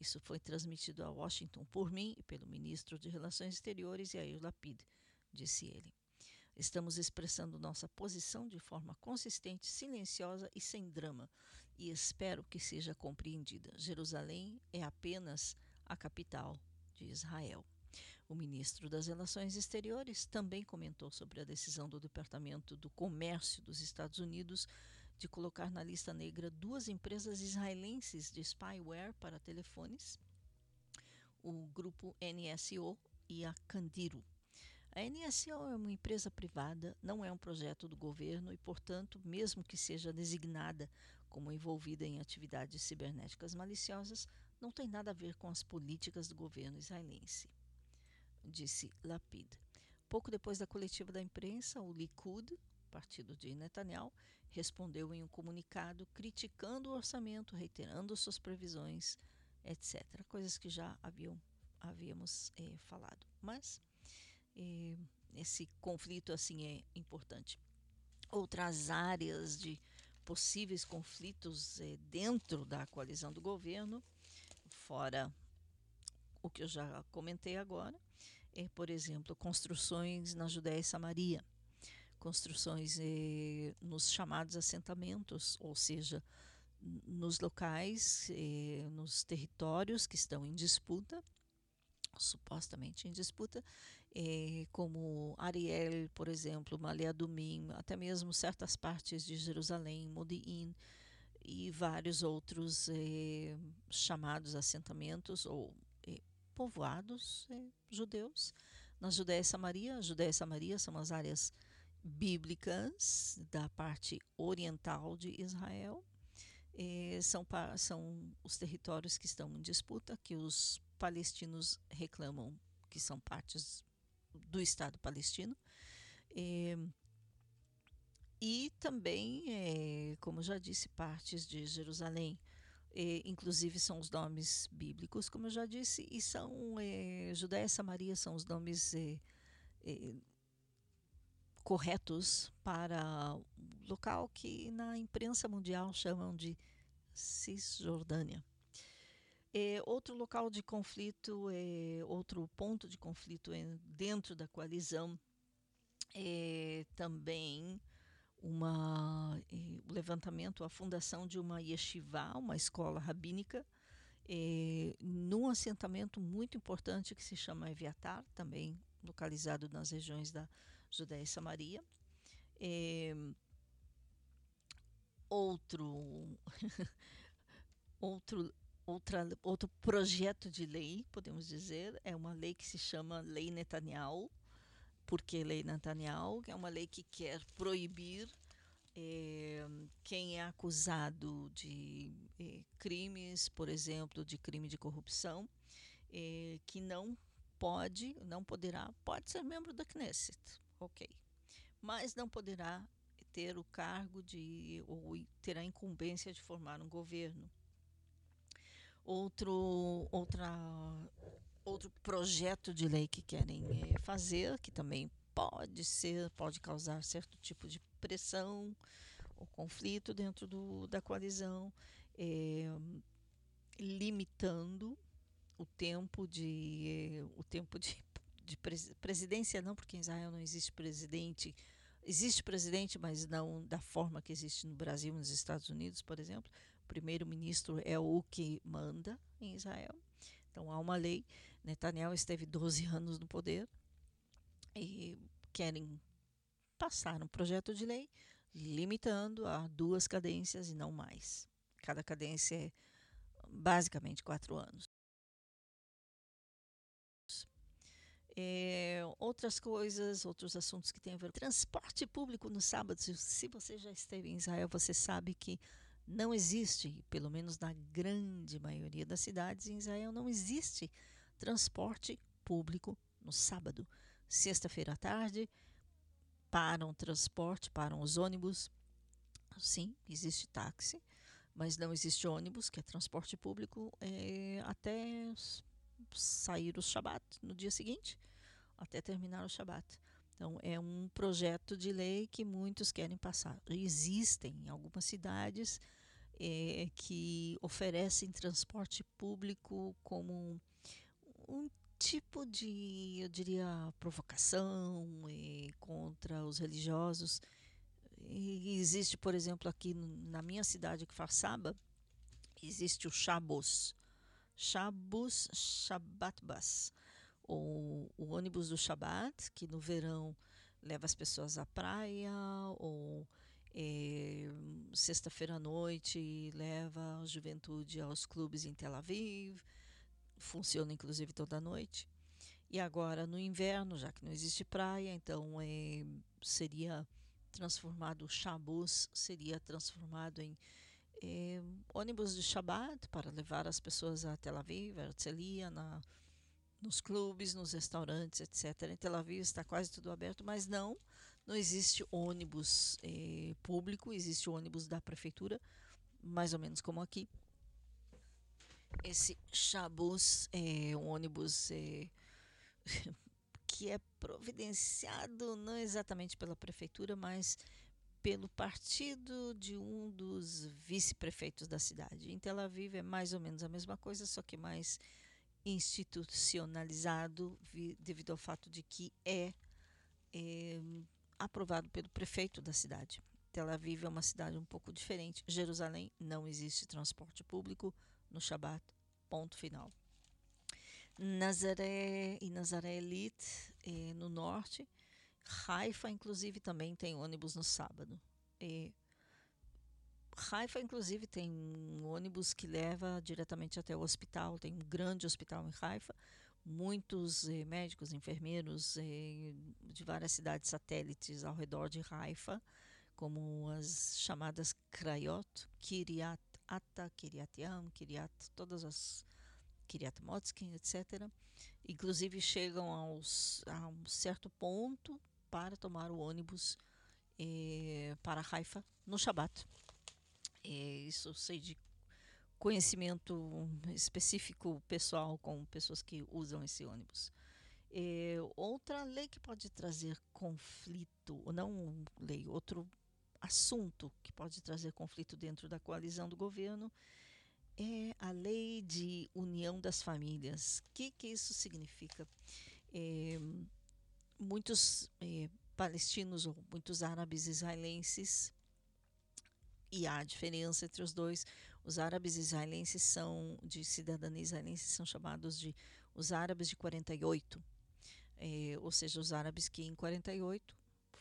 A: Isso foi transmitido a Washington por mim e pelo ministro de Relações Exteriores, Yair Lapid, disse ele. Estamos expressando nossa posição de forma consistente, silenciosa e sem drama, e espero que seja compreendida. Jerusalém é apenas a capital de Israel. O ministro das Relações Exteriores também comentou sobre a decisão do Departamento do Comércio dos Estados Unidos de colocar na lista negra duas empresas israelenses de spyware para telefones, o grupo NSO e a Candiru. A NSO é uma empresa privada, não é um projeto do governo e, portanto, mesmo que seja designada como envolvida em atividades cibernéticas maliciosas, não tem nada a ver com as políticas do governo israelense disse Lapid. Pouco depois da coletiva da imprensa, o Likud, partido de Netanyahu, respondeu em um comunicado criticando o orçamento, reiterando suas previsões, etc. Coisas que já haviam, havíamos eh, falado. Mas eh, esse conflito assim é importante. Outras áreas de possíveis conflitos eh, dentro da coalizão do governo, fora o que eu já comentei agora, é, por exemplo, construções na Judéia e Samaria, construções eh, nos chamados assentamentos, ou seja, nos locais, eh, nos territórios que estão em disputa, supostamente em disputa, eh, como Ariel, por exemplo, Maleadumim, até mesmo certas partes de Jerusalém, Modi'in e vários outros chamados assentamentos ou povoados eh, judeus na Judéia e Samaria. Judéia e Samaria são as áreas bíblicas da parte oriental de Israel. Eh, são, são os territórios que estão em disputa, que os palestinos reclamam que são partes do Estado palestino. Eh, e também, é, como já disse, partes de Jerusalém. É, inclusive são os nomes bíblicos, como eu já disse, e são é, Judéia e Samaria são os nomes corretos para o local que na imprensa mundial chamam de Cisjordânia. Outro local de conflito, é, outro ponto de conflito é, dentro da coalizão também uma, o levantamento, a fundação de uma yeshiva, uma escola rabínica, eh, num assentamento muito importante que se chama Eviatar, também localizado nas regiões da Judéia e Samaria. Eh, outro, outro, outra, outro projeto de lei, podemos dizer, é uma lei que se chama Lei Netanyahu, porque Lei Netanyahu, é uma lei que quer proibir é, quem é acusado de é, crimes, por exemplo, de crime de corrupção, é, que não pode, não poderá, pode ser membro da Knesset, ok, mas não poderá ter o cargo de ou ter a incumbência de formar um governo. Outro, outra outro projeto de lei que querem é, fazer, que também pode ser, pode causar certo tipo de pressão ou conflito dentro do, da coalizão, é, limitando o tempo de o tempo de, de presidência não porque em Israel não existe presidente existe presidente mas não da forma que existe no Brasil e nos Estados Unidos por exemplo. O primeiro-ministro é o que manda em Israel. Então há uma lei Netanyahu esteve 12 anos no poder e querem passar um projeto de lei limitando a duas cadências e não mais. Cada cadência é basicamente quatro anos. É, outras coisas, outros assuntos que têm a ver transporte público no sábado. Se você já esteve em Israel, você sabe que não existe, pelo menos na grande maioria das cidades em Israel, não existe transporte público no sábado. Sexta-feira à tarde, param transporte, param os ônibus. Sim, existe táxi, mas não existe ônibus, que é transporte público, é, até sair o Shabat no dia seguinte, até terminar o Shabat. Então, é um projeto de lei que muitos querem passar. Existem algumas cidades é, que oferecem transporte público como um tipo de, eu diria, provocação contra os religiosos. E existe, por exemplo, aqui na minha cidade, que faz Saba, existe o Shabbos. Shabbos Shabbat Bus. Ou o ônibus do Shabbat, que no verão leva as pessoas à praia, ou é, sexta-feira à noite leva a juventude aos clubes em Tel Aviv funciona inclusive toda noite. E agora no inverno, já que não existe praia, então é, seria transformado o Shabbos, seria transformado em é, ônibus de Shabbat para levar as pessoas a Tel Aviv, a Herzliya, na, nos clubes, nos restaurantes, etc. Em Tel Aviv está quase tudo aberto, mas não, não existe ônibus é, público, existe ônibus da prefeitura, mais ou menos como aqui, esse Chabus é um ônibus é, que é providenciado não exatamente pela prefeitura, mas pelo partido de um dos vice-prefeitos da cidade. Em Tel Aviv é mais ou menos a mesma coisa, só que mais institucionalizado devido ao fato de que é, é aprovado pelo prefeito da cidade. Tel Aviv é uma cidade um pouco diferente. Jerusalém não existe transporte público no Shabat, ponto final. Nazaré e Nazaré Elite eh, no norte. Haifa, inclusive, também tem ônibus no sábado. E Haifa, inclusive, tem um ônibus que leva diretamente até o hospital. Tem um grande hospital em Haifa. Muitos eh, médicos, enfermeiros eh, de várias cidades satélites ao redor de Haifa, como as chamadas Krayot, Kiryat Ata, Kiryat Yam, Kiryat, todas as Kiryat Motskin, etc. Inclusive chegam aos, a um certo ponto para tomar o ônibus eh, para Haifa no Shabat. Eh, isso sei de conhecimento específico pessoal com pessoas que usam esse ônibus. Eh, outra lei que pode trazer conflito, não lei, outro assunto que pode trazer conflito dentro da coalizão do governo é a lei de união das famílias. O que, que isso significa? É, muitos é, palestinos ou muitos árabes israelenses, e há diferença entre os dois, os árabes israelenses são, de cidadania israelense, são chamados de os árabes de 48, é, ou seja, os árabes que em 48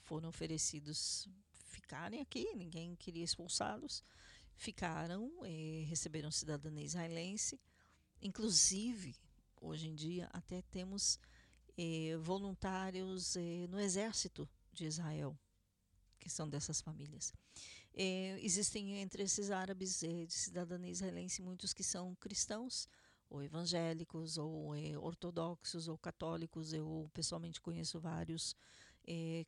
A: foram oferecidos ficarem aqui, ninguém queria expulsá-los, ficaram, eh, receberam cidadania israelense, inclusive, hoje em dia, até temos eh, voluntários eh, no exército de Israel, que são dessas famílias. Eh, existem entre esses árabes eh, de cidadania israelense muitos que são cristãos, ou evangélicos, ou eh, ortodoxos, ou católicos. Eu pessoalmente conheço vários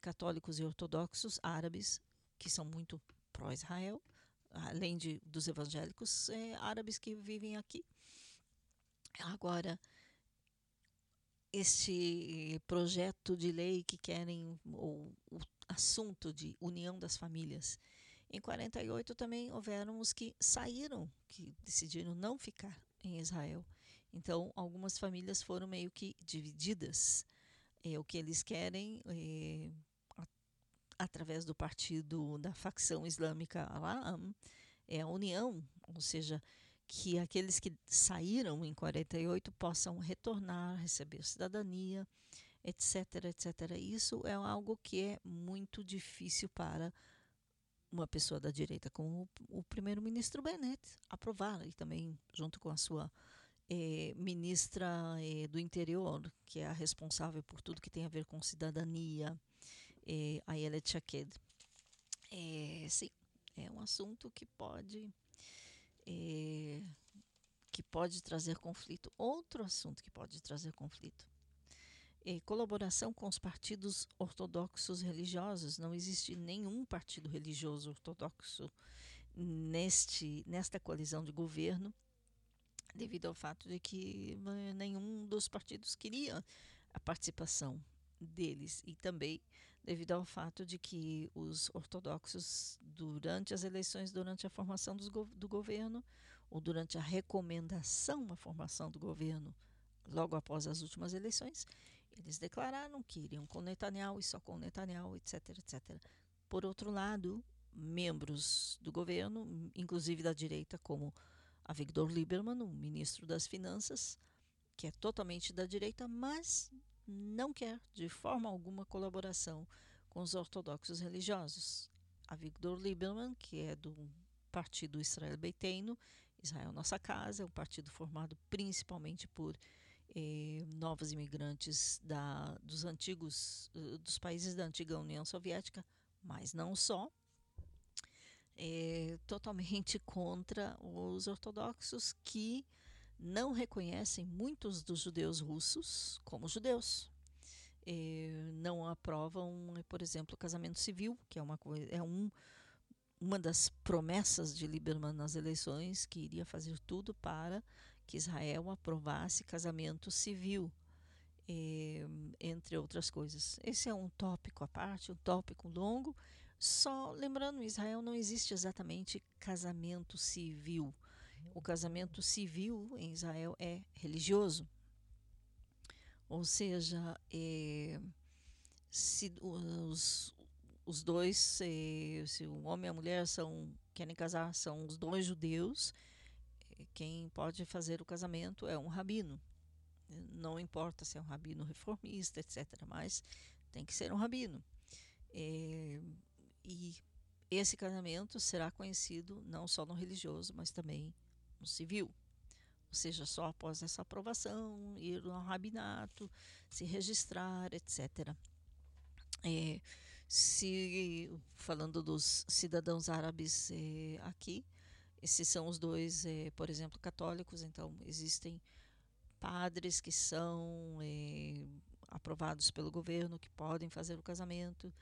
A: católicos e ortodoxos árabes que são muito pró-Israel, além de, dos evangélicos árabes que vivem aqui. Agora, este projeto de lei que querem, ou o assunto de união das famílias, em 48 também houveram os que saíram, que decidiram não ficar em Israel. Então, algumas famílias foram meio que divididas. É, o que eles querem, é, através do partido da facção islâmica Alam, é a união, ou seja, que aqueles que saíram em 48 possam retornar, receber cidadania, etc, etc. Isso é algo que é muito difícil para uma pessoa da direita, como o, o primeiro-ministro Bennett, aprovar, e também junto com a sua eh, ministra eh, do interior, que é a responsável por tudo que tem a ver com cidadania, eh, Ayelet Shaked. É, sim, é um assunto que pode é, que pode trazer conflito. Outro assunto que pode trazer conflito é colaboração com os partidos ortodoxos religiosos. Não existe nenhum partido religioso ortodoxo neste nesta coalizão de governo, devido ao fato de que eh, nenhum dos partidos queria a participação deles e também devido ao fato de que os ortodoxos, durante as eleições, durante a formação do, governo, ou durante a recomendação à formação do governo, logo após as últimas eleições, eles declararam que iriam com Netanyahu e só com Netanyahu, etc, etc. Por outro lado, membros do governo, inclusive da direita, como Avigdor Lieberman, o ministro das Finanças, que é totalmente da direita, mas não quer de forma alguma colaboração com os ortodoxos religiosos. A Victor Lieberman, que é do partido Israel Beiteino, Israel Nossa Casa, é um partido formado principalmente por eh, novos imigrantes da, dos antigos uh, dos países da antiga União Soviética, mas não só, é totalmente contra os ortodoxos que não reconhecem muitos dos judeus russos como judeus. Eh, não aprovam, por exemplo, o casamento civil, que é uma coisa, é um, uma das promessas de Lieberman nas eleições, que iria fazer tudo para que Israel aprovasse casamento civil, eh, entre outras coisas. Esse é um tópico à parte, um tópico longo. Só lembrando, Israel não existe exatamente casamento civil o casamento civil em Israel é religioso. Ou seja, é, se os, os dois, se, se o homem e a mulher são, querem casar, são os dois judeus, quem pode fazer o casamento é um rabino. Não importa se é um rabino reformista, etc., mas tem que ser um rabino. É, e esse casamento será conhecido não só no religioso, mas também no civil. Ou seja, só após essa aprovação, ir ao rabinato, se registrar, etc. É, se falando dos cidadãos árabes é, aqui, esses são os dois, é, por exemplo, católicos, então existem padres que são é, aprovados pelo governo que podem fazer o casamento.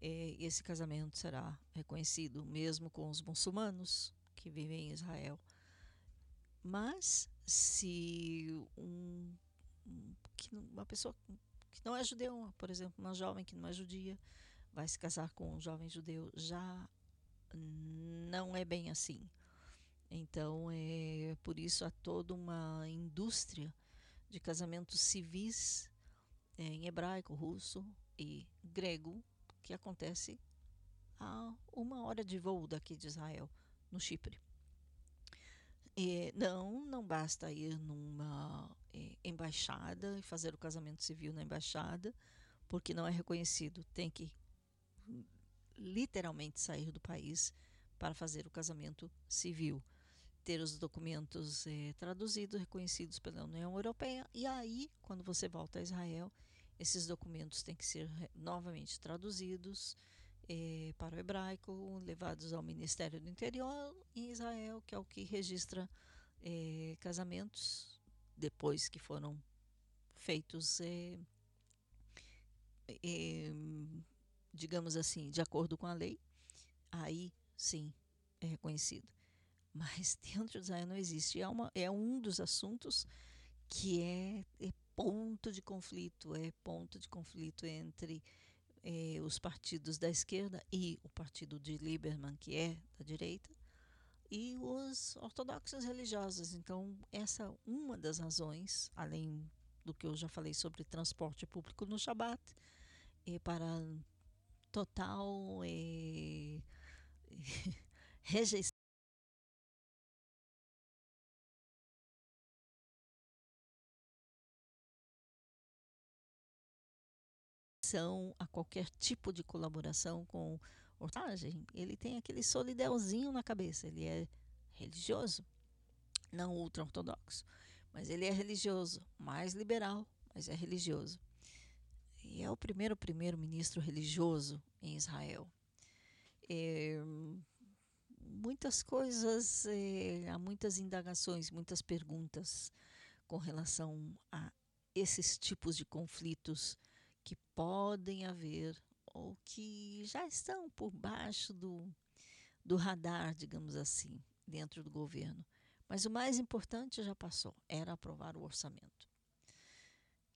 A: É, esse casamento será reconhecido mesmo com os muçulmanos que vivem em Israel. Mas se um, uma pessoa que não é judeu, por exemplo, uma jovem que não é judia, vai se casar com um jovem judeu, já não é bem assim. Então, é por isso há toda uma indústria de casamentos civis é, em hebraico, russo e grego que acontece a uma hora de voo daqui de Israel, no Chipre. E não, não basta ir numa é, embaixada e fazer o casamento civil na embaixada, porque não é reconhecido. Tem que literalmente sair do país para fazer o casamento civil, ter os documentos é, traduzidos, reconhecidos pela União Europeia, e aí, quando você volta a Israel, esses documentos têm que ser novamente traduzidos é, para o hebraico, levados ao Ministério do Interior em Israel, que é o que registra é, casamentos depois que foram feitos, é, digamos assim, de acordo com a lei. Aí sim é reconhecido. Mas dentro de Israel não existe. É, uma, é um dos assuntos que é, é ponto de conflito, é ponto de conflito entre eh, os partidos da esquerda e o partido de Lieberman, que é da direita, e os ortodoxos religiosos. Então, essa uma das razões, além do que eu já falei sobre transporte público no Shabat, é para total é, rejeição a qualquer tipo de colaboração com ortagem, ele tem aquele solidelzinho na cabeça. Ele é religioso, não ultra-ortodoxo, mas ele é religioso, mais liberal, mas é religioso. E é o primeiro primeiro-ministro religioso em Israel. É, muitas coisas, é, há muitas indagações, muitas perguntas com relação a esses tipos de conflitos que podem haver ou que já estão por baixo do, do radar, digamos assim, dentro do governo. Mas o mais importante já passou, era aprovar o orçamento,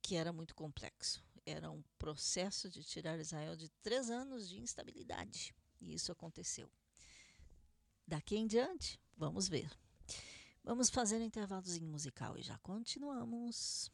A: que era muito complexo. Era um processo de tirar Israel de três anos de instabilidade. E isso aconteceu. Daqui em diante, vamos ver. Vamos fazer um intervalozinho musical e já continuamos.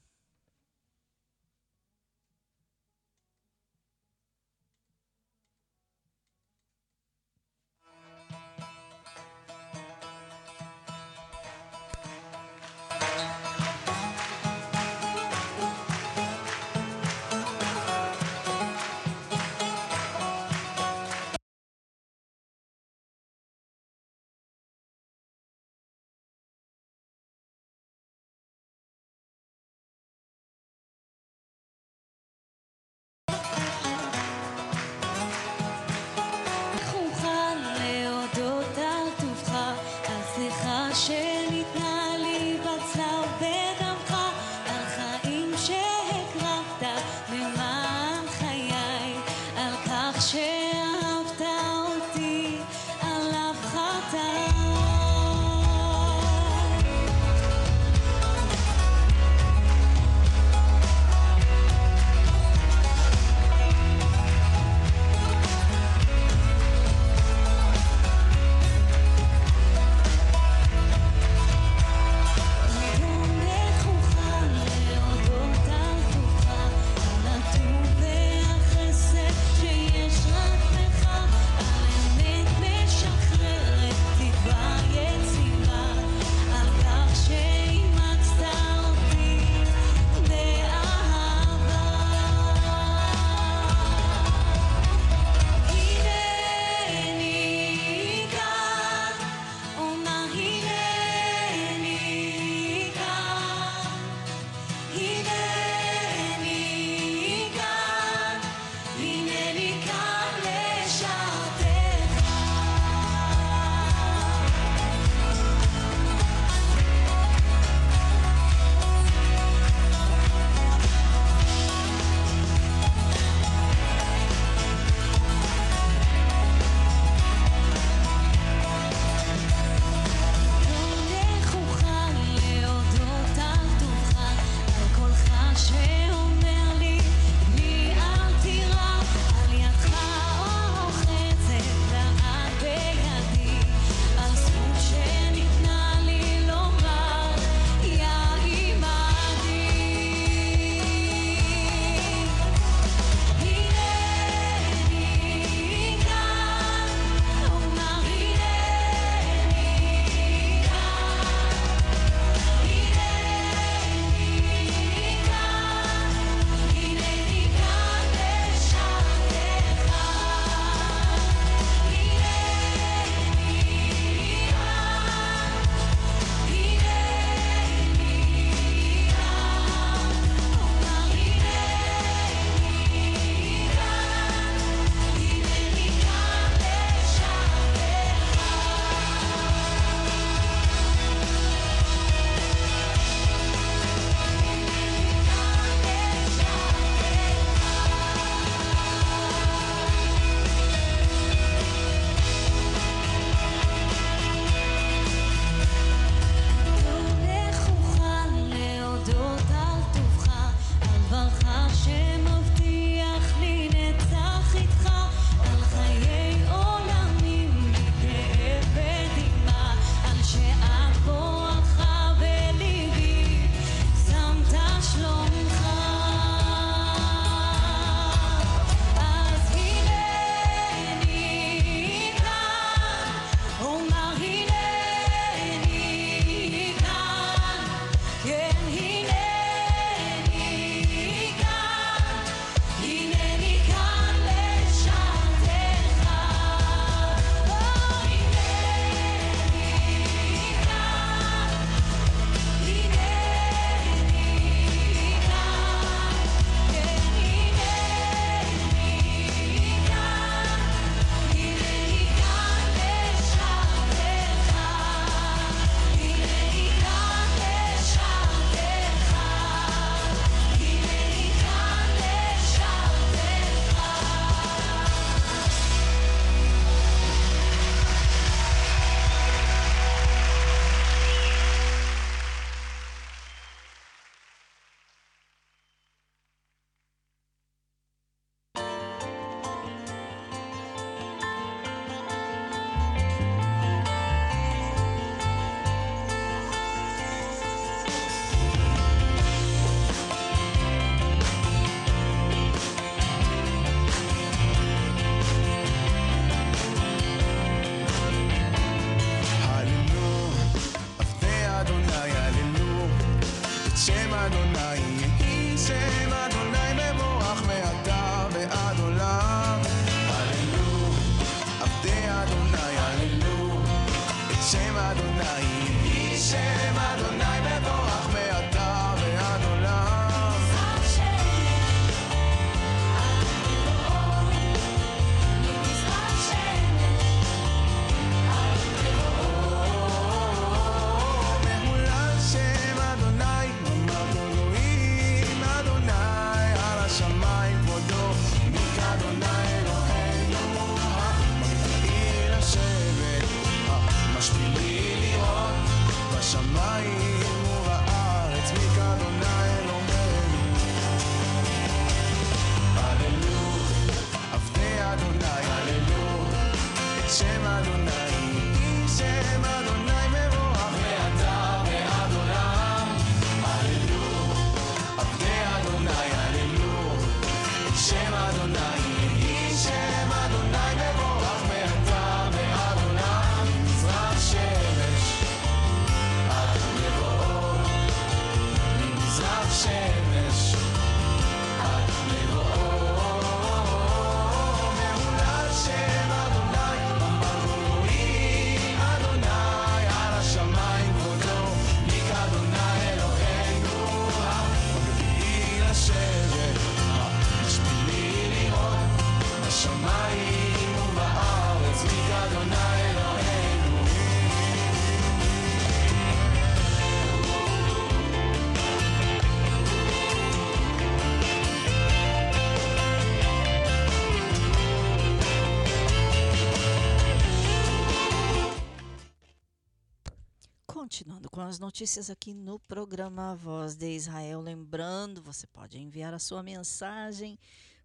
A: Notícias aqui no programa Voz de Israel. Lembrando, você pode enviar a sua mensagem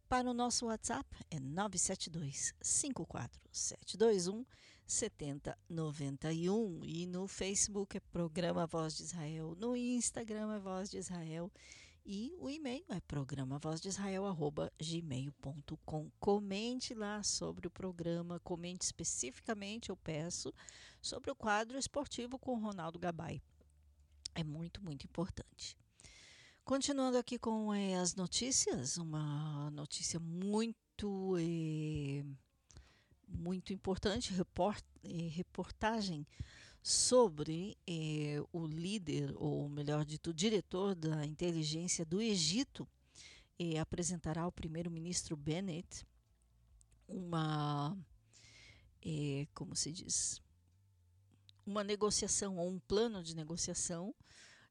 A: para o nosso WhatsApp, é 972 54721 7091 e no Facebook é Programa Voz de Israel, no Instagram é Voz de Israel e o e-mail é programavozdisrael@gmail.com. Comente lá sobre o programa, comente especificamente, eu peço, sobre o quadro esportivo com Ronaldo Gabay. É muito, muito importante. Continuando aqui com eh, as notícias, uma notícia muito eh, muito importante, report, eh, reportagem sobre o líder, ou melhor dito, o diretor da inteligência do Egito, apresentará ao primeiro-ministro Bennett uma, como se diz, uma negociação ou um plano de negociação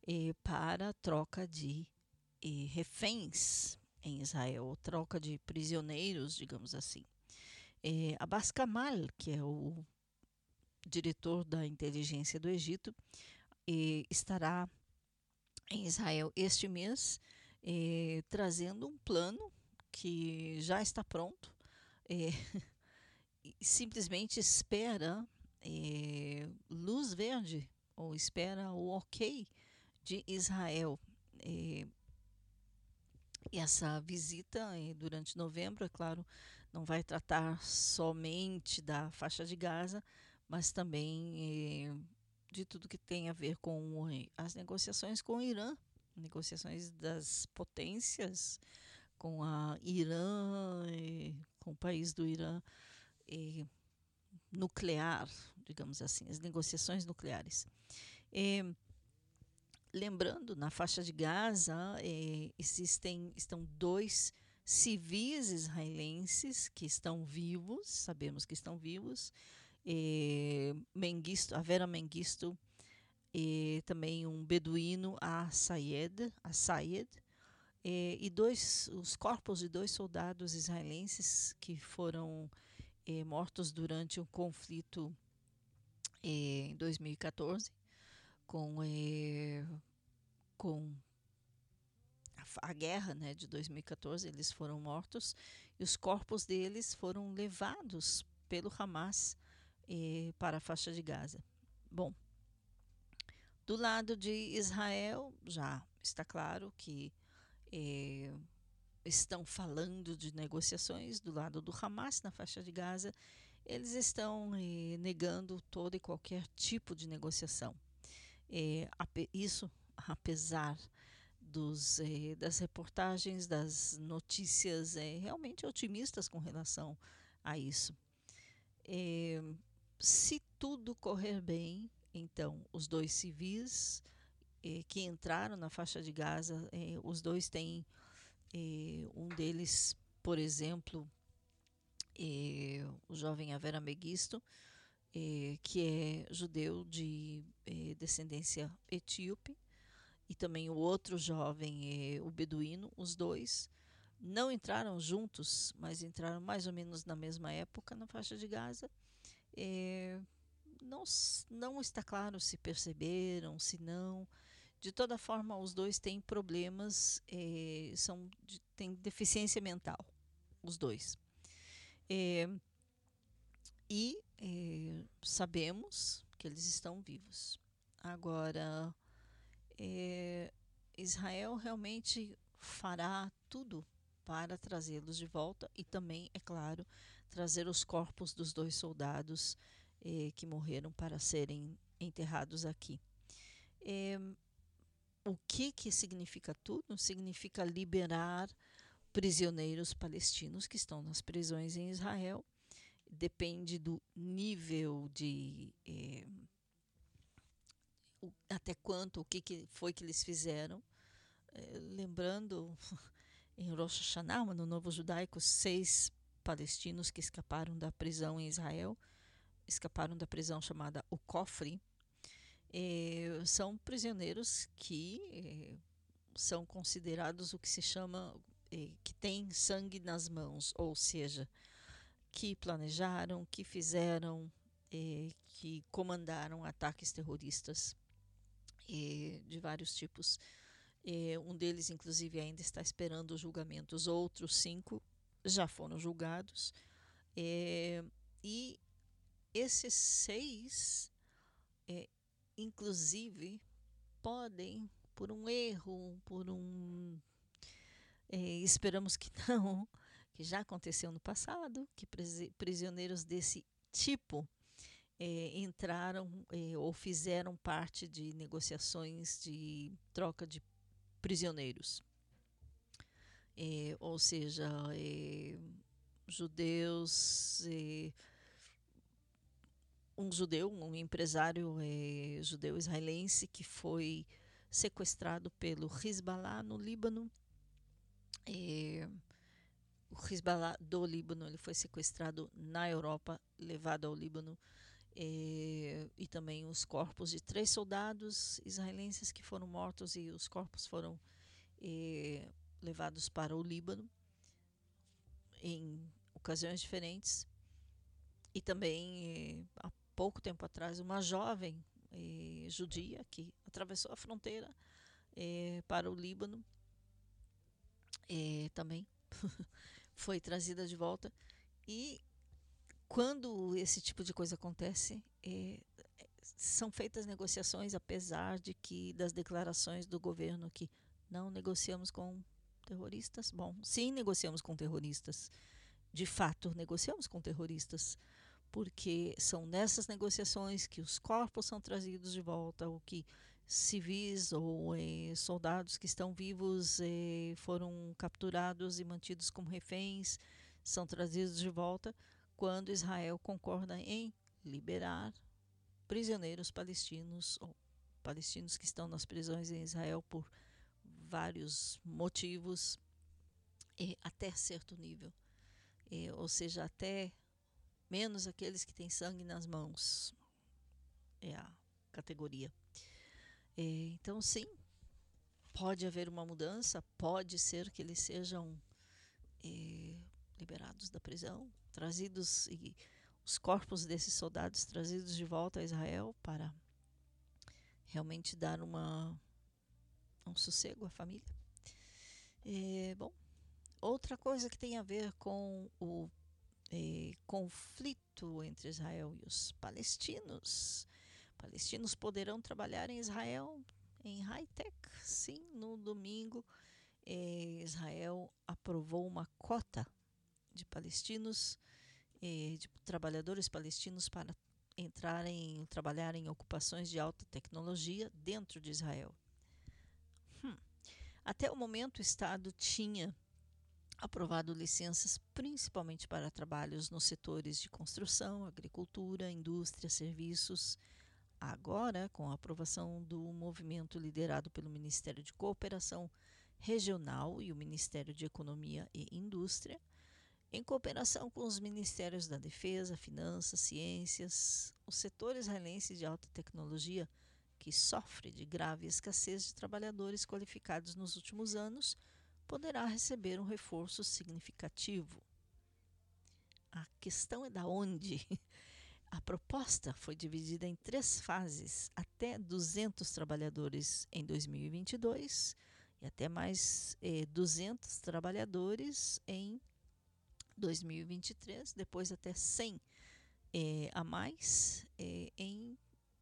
A: eh, para troca de eh, reféns em Israel, troca de prisioneiros, digamos assim. Eh, Abbas Kamal, que é o diretor da inteligência do Egito, eh, estará em Israel este mês, eh, trazendo um plano que já está pronto, eh, simplesmente espera eh, luz verde, ou espera o ok de Israel. Eh, e essa visita durante novembro, é claro, não vai tratar somente da faixa de Gaza, mas também eh, de tudo que tem a ver com eh, as negociações com o Irã, negociações das potências com a Irã, eh, com o país do Irã eh, nuclear, digamos assim, as negociações nucleares. Eh, lembrando, na faixa de Gaza eh, existem estão dois civis israelenses que estão vivos, sabemos que estão vivos, eh, Mengistu, a Vera Mengistu, e também um beduíno, a Sayed, a Sayed eh, e dois, os corpos de dois soldados israelenses que foram eh, mortos durante um conflito em 2014 com, com a, a, guerra né, de 2014, eles foram mortos e os corpos deles foram levados pelo Hamas eh, para a faixa de Gaza. Bom, do lado de Israel, já está claro que eh, estão falando de negociações. Do lado do Hamas, na faixa de Gaza, eles estão eh, negando todo e qualquer tipo de negociação. isso, apesar dos, das reportagens, das notícias realmente otimistas com relação a isso se tudo correr bem, então os dois civis eh, que entraram na faixa de Gaza, eh, os dois têm eh, um deles, por exemplo, eh, o jovem Avera Megisto, eh, que é judeu de eh, descendência etíope, e também o outro jovem, o beduíno, os dois não entraram juntos, mas entraram mais ou menos na mesma época na faixa de Gaza é, não, não está claro se perceberam, se não. De toda forma, os dois têm problemas, é, são, têm deficiência mental, os dois. É, e sabemos que eles estão vivos. Agora, Israel realmente fará tudo para trazê-los de volta e também, é claro, trazer os corpos dos dois soldados que morreram para serem enterrados aqui. Eh, o que, que significa tudo? Significa liberar prisioneiros palestinos que estão nas prisões em Israel. Depende do nível de. Eh, o, até quanto, o que, que foi que eles fizeram. Eh, lembrando, em Rosh Hashanah, no Novo Judaico, seis palestinos que escaparam da prisão em Israel, escaparam da prisão chamada O Cofre, eh, são prisioneiros que eh, são considerados o que se chama eh, que tem sangue nas mãos, ou seja, que planejaram, que fizeram, que comandaram ataques terroristas de vários tipos. Um deles, inclusive, ainda está esperando julgamento. Os outros cinco já foram julgados. E esses seis, eh, inclusive, podem, por um erro, por um. eh, esperamos que não, que já aconteceu no passado, que prisioneiros desse tipo eh, entraram eh, ou fizeram parte de negociações de troca de prisioneiros. Eh, ou seja, eh, judeus, eh, um judeu, um empresário eh, judeu israelense que foi sequestrado pelo Hezbollah no Líbano. Eh, o Hezbollah do Líbano ele foi sequestrado na Europa, levado ao Líbano eh, e também os corpos de três soldados israelenses que foram mortos e os corpos foram eh, levados para o Líbano em ocasiões diferentes e também há pouco tempo atrás uma jovem eh, judia que atravessou a fronteira eh, para o Líbano eh, também foi trazida de volta. E quando esse tipo de coisa acontece eh, são feitas negociações apesar de que das declarações do governo que não negociamos com terroristas. Bom sim negociamos com terroristas. De fato negociamos com terroristas porque são nessas negociações que os corpos são trazidos de volta ou que civis ou eh, soldados que estão vivos eh, foram capturados e mantidos como reféns são trazidos de volta quando Israel concorda em liberar prisioneiros palestinos ou palestinos que estão nas prisões em Israel por vários motivos eh, até certo nível, ou seja, até menos aqueles que têm sangue nas mãos, é a categoria. Eh, então, sim, pode haver uma mudança, pode ser que eles sejam eh, liberados da prisão, trazidos e os corpos desses soldados trazidos de volta a Israel para realmente dar uma um sossego à família. Eh, bom, outra coisa que tem a ver com o eh, conflito entre Israel e os palestinos. Palestinos poderão trabalhar em Israel em high-tech. Sim, no domingo, eh, Israel aprovou uma cota de palestinos, eh, de trabalhadores palestinos para entrarem, trabalhar em ocupações de alta tecnologia dentro de Israel. Hum. Até o momento, o Estado tinha aprovado licenças principalmente para trabalhos nos setores de construção, agricultura, indústria, serviços. Agora, com a aprovação do movimento liderado pelo Ministério de Cooperação Regional e o Ministério de Economia e Indústria, em cooperação com os Ministérios da Defesa, Finanças, Ciências, o setor israelense de alta tecnologia, que sofre de grave escassez de trabalhadores qualificados nos últimos anos, poderá receber um reforço significativo. A questão é da onde. A proposta foi dividida em três fases, até 200 trabalhadores em 2022 e até mais eh, 200 trabalhadores em 2023, depois até 100 eh, a mais eh, em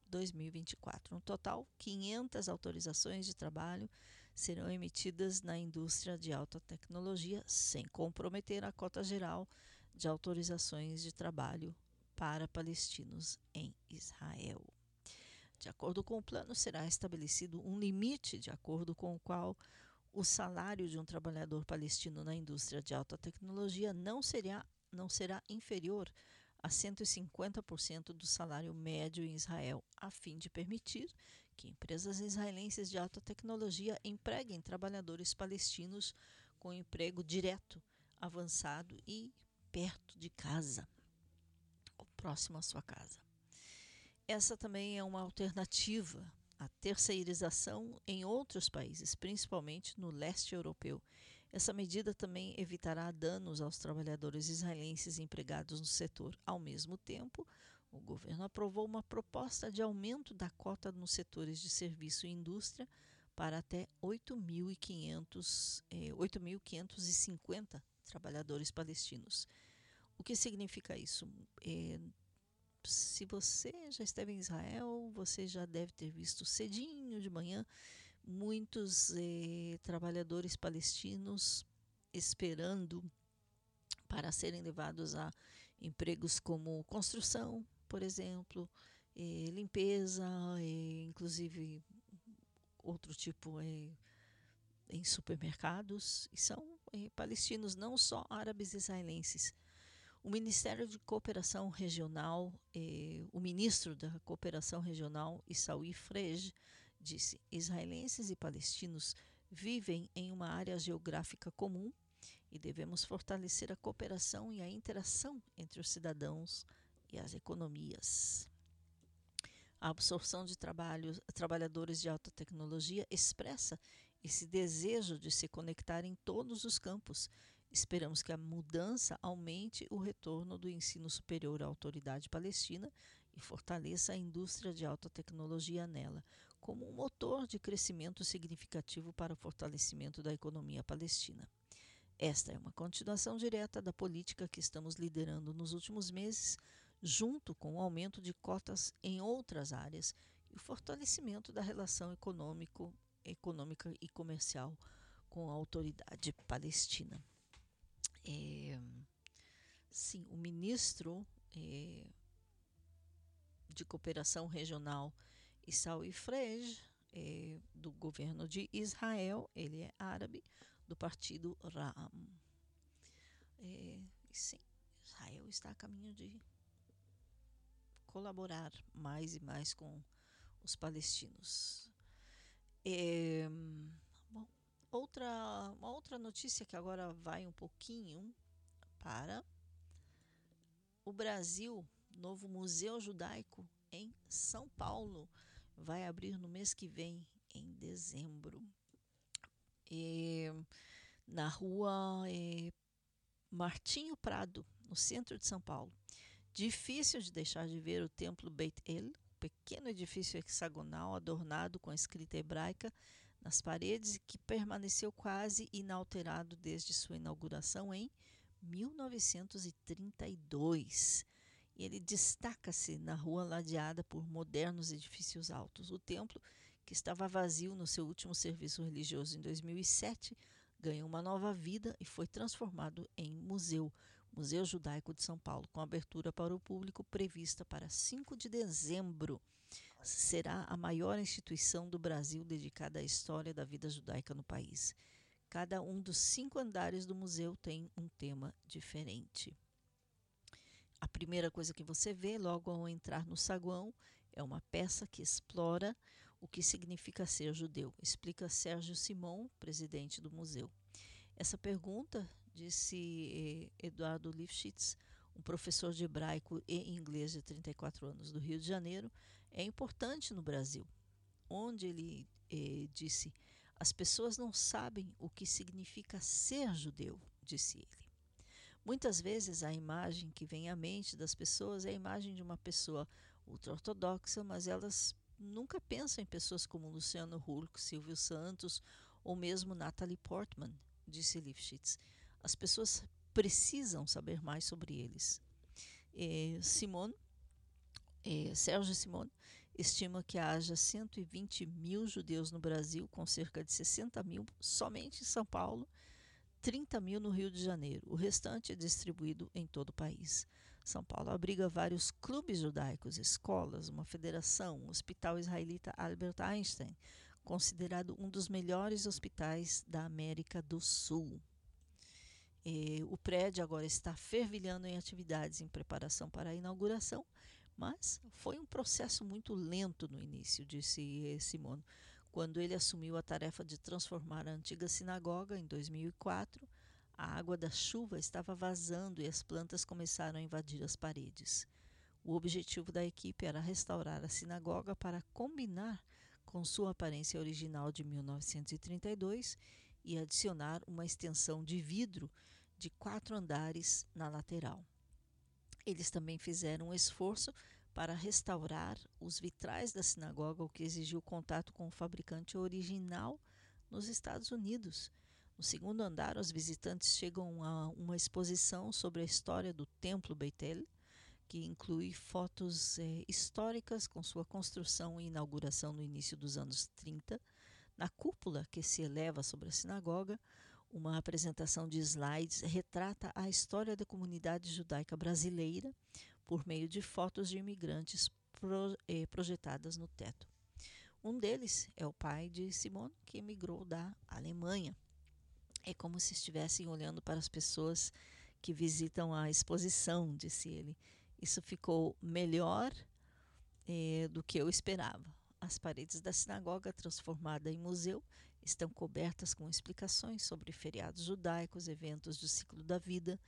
A: 2024. No total, 500 autorizações de trabalho serão emitidas na indústria de alta tecnologia, sem comprometer a cota geral de autorizações de trabalho para palestinos em Israel. De acordo com o plano, será estabelecido um limite de acordo com o qual o salário de um trabalhador palestino na indústria de alta tecnologia não será, não será inferior a 150% do salário médio em Israel, a fim de permitir que empresas israelenses de alta tecnologia empreguem trabalhadores palestinos com emprego direto, avançado e perto de casa, ou próximo à sua casa. Essa também é uma alternativa à terceirização em outros países, principalmente no leste europeu. Essa medida também evitará danos aos trabalhadores israelenses empregados no setor. Ao mesmo tempo, O governo aprovou uma proposta de aumento da cota nos setores de serviço e indústria para até 8.500, eh, 8.550 trabalhadores palestinos. O que significa isso? Eh, se você já esteve em Israel, você já deve ter visto cedinho de manhã muitos eh, trabalhadores palestinos esperando para serem levados a empregos como construção, por exemplo, eh, limpeza, eh, inclusive outro tipo eh, em supermercados, e são palestinos, não só árabes israelenses. O Ministério de Cooperação Regional, o ministro da Cooperação Regional, Issaoui Frej, disse: israelenses e palestinos vivem em uma área geográfica comum e devemos fortalecer a cooperação e a interação entre os cidadãos e as economias. A absorção de trabalhadores de alta tecnologia expressa esse desejo de se conectar em todos os campos. Esperamos que a mudança aumente o retorno do ensino superior à autoridade palestina e fortaleça a indústria de alta tecnologia nela, como um motor de crescimento significativo para o fortalecimento da economia palestina. Esta é uma continuação direta da política que estamos liderando nos últimos meses, junto com o aumento de cotas em outras áreas e o fortalecimento da relação econômico, econômica e comercial com a autoridade palestina. É, sim, o ministro é, de Cooperação Regional Issaoui Frej, é, do governo de Israel, ele é árabe, do partido Ram. É, sim, Israel está a caminho de colaborar mais e mais com os palestinos. É, bom, outra, uma outra notícia que agora vai um pouquinho para o Brasil, novo Museu Judaico em São Paulo, vai abrir no mês que vem, em dezembro é, na rua é, Martinho Prado, no centro de São Paulo. Difícil de deixar de ver o templo Beit El, pequeno edifício hexagonal adornado com a escrita hebraica nas paredes que permaneceu quase inalterado desde sua inauguração em 1932. E ele destaca-se na rua ladeada por modernos edifícios altos. O templo que estava vazio no seu último serviço religioso em 2007, ganhou uma nova vida e foi transformado em museu, Museu Judaico de São Paulo, com abertura para o público prevista para 5 de dezembro. Será a maior instituição do Brasil dedicada à história da vida judaica no país. Cada um dos cinco andares do museu tem um tema diferente. A primeira coisa que você vê logo ao entrar no saguão é uma peça que explora o que significa ser judeu? Explica Sérgio Simon, presidente do museu. Essa pergunta, disse eh, Eduardo Lifshitz, um professor de hebraico e inglês de 34 anos do Rio de Janeiro, é importante no Brasil, onde ele eh, disse: as pessoas não sabem o que significa ser judeu, disse ele. Muitas vezes a imagem que vem à mente das pessoas é a imagem de uma pessoa ultra-ortodoxa, mas elas nunca pensa em pessoas como Luciano Huck, Silvio Santos ou mesmo Natalie Portman, disse Lifshitz. As pessoas precisam saber mais sobre eles. É, Simone, é, Sérgio Simone estima que haja 120 mil judeus no Brasil, com cerca de 60 mil somente em São Paulo, 30 mil no Rio de Janeiro. O restante é distribuído em todo o país. São Paulo abriga vários clubes judaicos, escolas, uma federação, o Hospital Israelita Albert Einstein, considerado um dos melhores hospitais da América do Sul. O prédio agora está fervilhando em atividades em preparação para a inauguração, mas foi um processo muito lento no início, disse Simone. Quando ele assumiu a tarefa de transformar a antiga sinagoga em 2004, a água da chuva estava vazando e as plantas começaram a invadir as paredes. O objetivo da equipe era restaurar a sinagoga para combinar com sua aparência original de 1932 e adicionar uma extensão de vidro de quatro andares na lateral. Eles também fizeram um esforço para restaurar os vitrais da sinagoga, o que exigiu contato com o fabricante original nos Estados Unidos. No segundo andar, os visitantes chegam a uma exposição sobre a história do Templo Beitel, que inclui fotos eh, históricas com sua construção e inauguração no início dos anos 30. Na cúpula que se eleva sobre a sinagoga, uma apresentação de slides retrata a história da comunidade judaica brasileira por meio de fotos de imigrantes pro, eh, projetadas no teto. Um deles é o pai de Simone, que emigrou da Alemanha. É como se estivessem olhando para as pessoas que visitam a exposição, disse ele. Isso ficou melhor eh, do que eu esperava. As paredes da sinagoga, transformada em museu, estão cobertas com explicações sobre feriados judaicos, eventos do ciclo da vida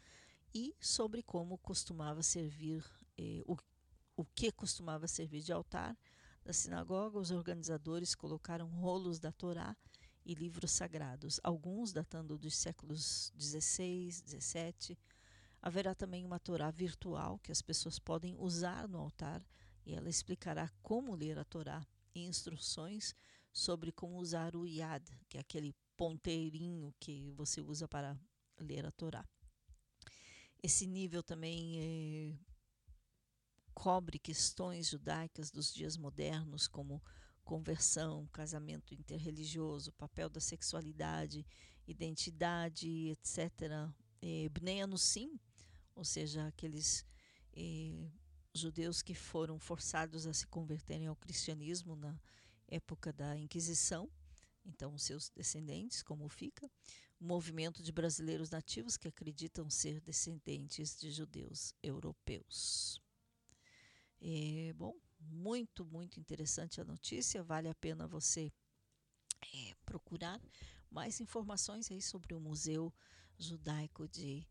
A: e sobre como costumava servir, eh, o, o que costumava servir de altar. Na sinagoga, os organizadores colocaram rolos da Torá e livros sagrados, alguns datando dos séculos 16, 17. Haverá também uma Torá virtual que as pessoas podem usar no altar e ela explicará como ler a Torá e instruções sobre como usar o Yad, que é aquele ponteirinho que você usa para ler a Torá. Esse nível também é, cobre questões judaicas dos dias modernos, como conversão, casamento interreligioso, papel da sexualidade, identidade, etc. É, Bnei Anusim, ou seja, aqueles é, judeus que foram forçados a se converterem ao cristianismo na época da Inquisição, então seus descendentes, como fica, o movimento de brasileiros nativos que acreditam ser descendentes de judeus europeus. É, bom, muito, muito interessante a notícia, vale a pena você é, procurar mais informações aí sobre o Museu Judaico de,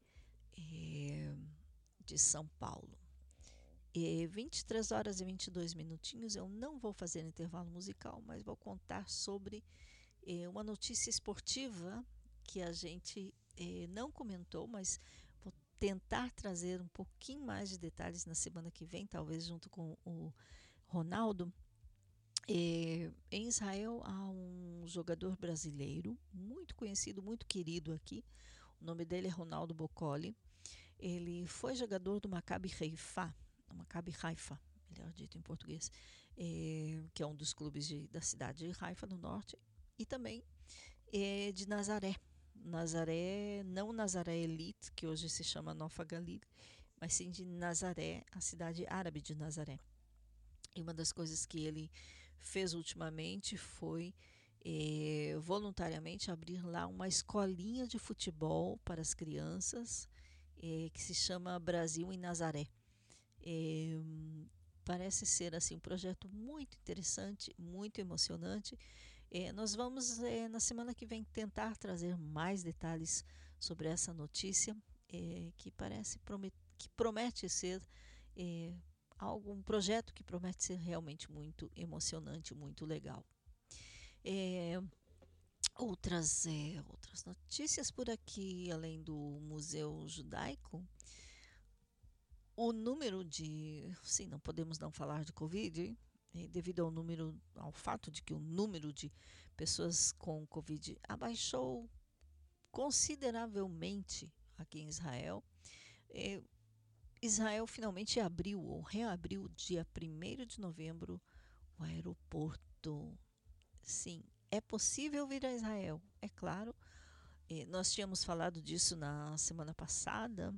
A: é, de São Paulo. E 23 horas e 22 minutinhos. Eu não vou fazer intervalo musical, mas vou contar sobre eh, uma notícia esportiva que a gente eh, não comentou, mas vou tentar trazer um pouquinho mais de detalhes na semana que vem, talvez junto com o Ronaldo. Eh, em Israel há um jogador brasileiro muito conhecido, muito querido aqui. O nome dele é Ronaldo Bocoli. Ele foi jogador do Maccabi Haifa Maccabi Haifa, melhor dito em português, é, que é um dos clubes de, da cidade de Haifa, no norte, e também é, de Nazaré. Nazaré, não Nazaré Elite, que hoje se chama Nova Galil, mas sim de Nazaré, a cidade árabe de Nazaré. E uma das coisas que ele fez ultimamente foi é, voluntariamente abrir lá uma escolinha de futebol para as crianças, é, que se chama Brasil em Nazaré. É, parece ser assim um projeto muito interessante, muito emocionante. É, nós vamos é, na semana que vem tentar trazer mais detalhes sobre essa notícia que parece que promete ser algo um projeto que promete ser realmente muito emocionante, muito legal. outras outras notícias por aqui além do Museu Judaico o número de, sim, não podemos não falar de Covid, devido ao número, ao fato de que o número de pessoas com Covid abaixou consideravelmente aqui em Israel. Israel finalmente abriu ou reabriu dia 1 de novembro o aeroporto. Sim, é possível vir a Israel, é claro. Nós tínhamos falado disso na semana passada,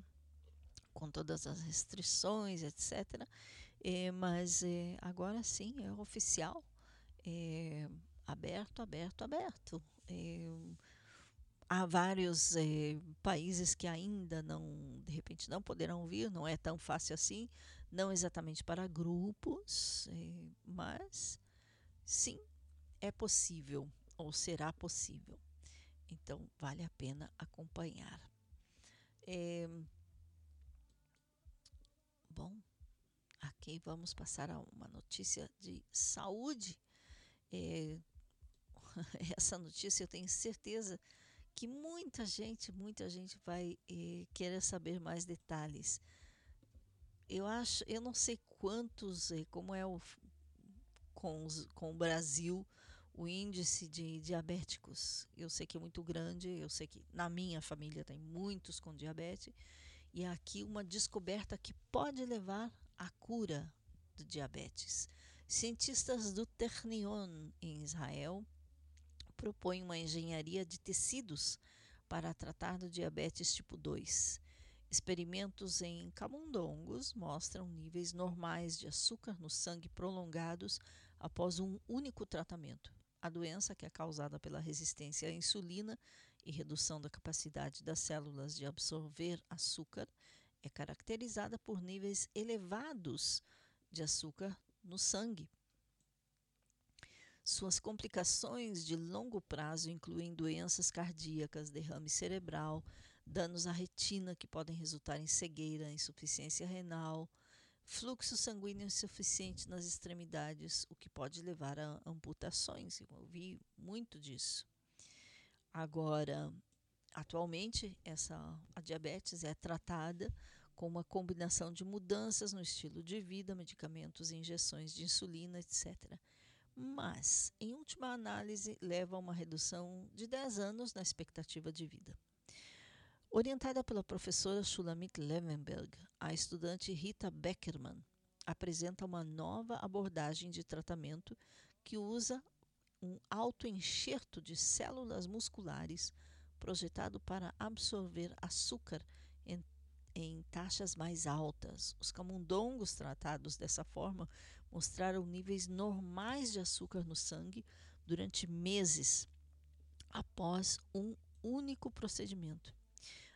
A: com todas as restrições, etc. É, mas é, agora sim é oficial, é, aberto, aberto, aberto. Há vários países que ainda não, de repente, não poderão vir, não é tão fácil assim, não exatamente para grupos, mas sim, é possível ou será possível. Então, vale a pena acompanhar. É, bom, aqui vamos passar a uma notícia de saúde. É, essa notícia eu tenho certeza que muita gente, muita gente vai é, querer saber mais detalhes. eu acho, eu não sei quantos, eh, como é o com, os, com o Brasil o índice de diabéticos. Eu sei que é muito grande, eu sei que na minha família tem muitos com diabetes, e aqui uma descoberta que pode levar à cura do diabetes. Cientistas do Ternion, em Israel, propõem uma engenharia de tecidos para tratar do diabetes tipo 2. Experimentos em camundongos mostram níveis normais de açúcar no sangue prolongados após um único tratamento. A doença, que é causada pela resistência à insulina e redução da capacidade das células de absorver açúcar, é caracterizada por níveis elevados de açúcar no sangue. Suas complicações de longo prazo incluem doenças cardíacas, derrame cerebral, danos à retina que podem resultar em cegueira, insuficiência renal, fluxo sanguíneo insuficiente nas extremidades, o que pode levar a amputações. Eu ouvi muito disso. Agora, atualmente, essa a diabetes é tratada com uma combinação de mudanças no estilo de vida, medicamentos, injeções de insulina, etc. Mas, em última análise, leva a uma redução de 10 anos na expectativa de vida. Orientada pela professora Shulamit Levenberg, a estudante Rita Beckerman apresenta uma nova abordagem de tratamento que usa um autoenxerto de células musculares projetado para absorver açúcar em, em taxas mais altas. Os camundongos tratados dessa forma mostraram níveis normais de açúcar no sangue durante meses após um único procedimento.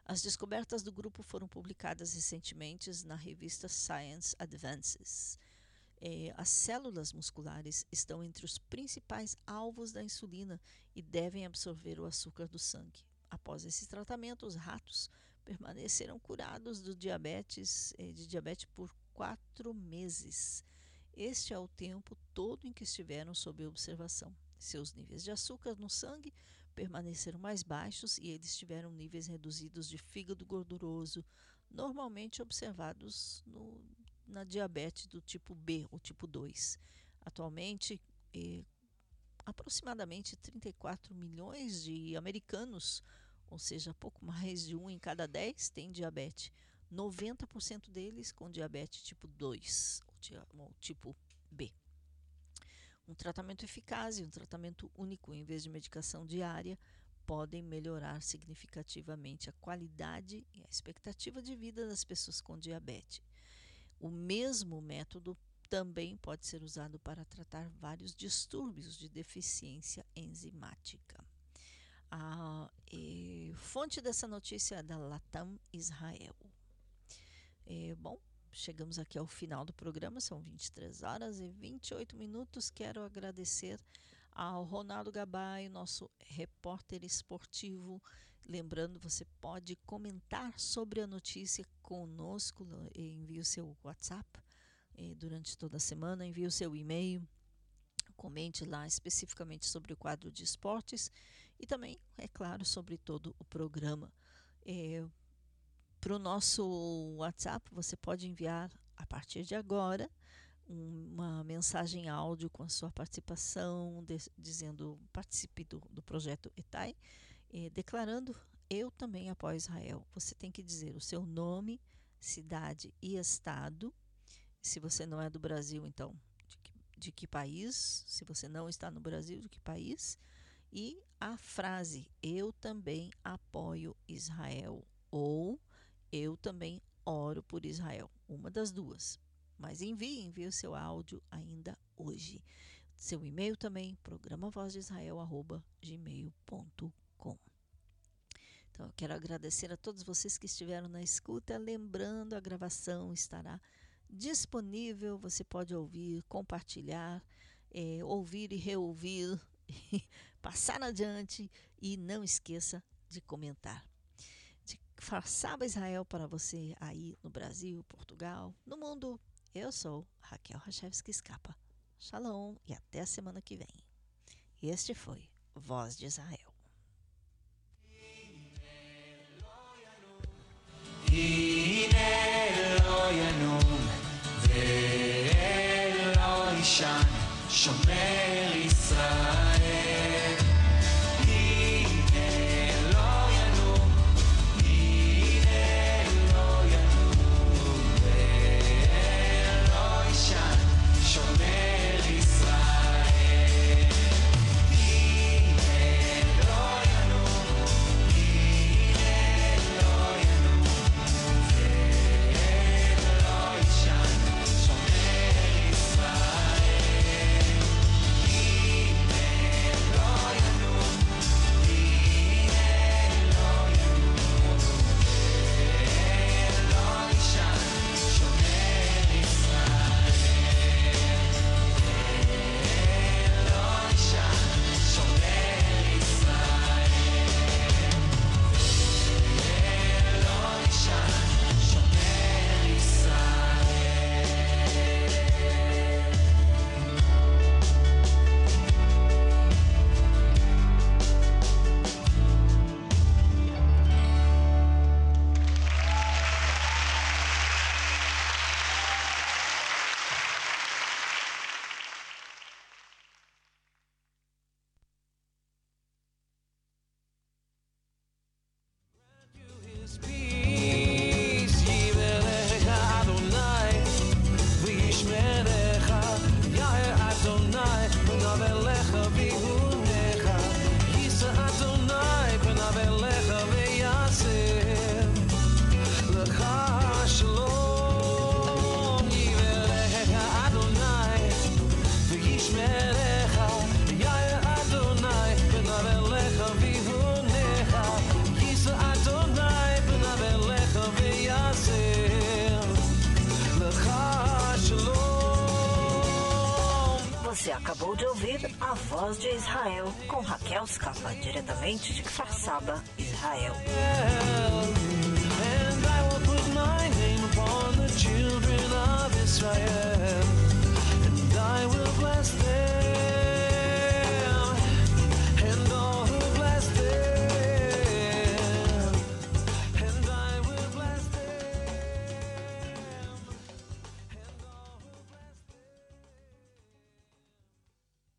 A: As descobertas do grupo foram publicadas recentemente na revista Science Advances. É, as células musculares estão entre os principais alvos da insulina e devem absorver o açúcar do sangue. Após esse tratamento, os ratos permaneceram curados do diabetes, é, de diabetes por quatro meses. Este é o tempo todo em que estiveram sob observação. Seus níveis de açúcar no sangue permaneceram mais baixos e eles tiveram níveis reduzidos de fígado gorduroso, normalmente observados no, na diabetes do tipo B ou tipo 2. Atualmente, eh, aproximadamente 34 milhões de americanos, ou seja, pouco mais de um em cada 10, tem diabetes. 90% deles com diabetes tipo 2, ou tipo B. Um tratamento eficaz e um tratamento único em vez de medicação diária podem melhorar significativamente a qualidade e a expectativa de vida das pessoas com diabetes. O mesmo método também pode ser usado para tratar vários distúrbios de deficiência enzimática. A fonte dessa notícia é da Latam Israel. É, bom, chegamos aqui ao final do programa, são 23 horas e 28 minutos. Quero agradecer ao Ronaldo Gabay, nosso repórter esportivo. Lembrando, você pode comentar sobre a notícia conosco, envie o seu WhatsApp eh, durante toda a semana, envie o seu e-mail, comente lá especificamente sobre o quadro de esportes e também, é claro, sobre todo o programa. Eh, para o nosso WhatsApp, você pode enviar a partir de agora uma mensagem áudio com a sua participação, de, dizendo participe do, do projeto ETAI, eh, declarando eu também apoio Israel. Você tem que dizer o seu nome, cidade e estado. Se você não é do Brasil, então de que, de que país? Se você não está no Brasil, de que país? E a frase eu também apoio Israel ou eu também oro por Israel. Uma das duas. Mas envie, envie o seu áudio ainda hoje. Seu e-mail também, programavozdisrael.gmail.com Então, eu quero agradecer a todos vocês que estiveram na escuta. Lembrando, a gravação estará disponível. Você pode ouvir, compartilhar, é, ouvir e reouvir, passar adiante e não esqueça de comentar façava Israel para você aí no Brasil, Portugal, no mundo. Eu sou Raquel Rachevski Escapa. Shalom e até a semana que vem. Este foi Voz de Israel.
D: Israel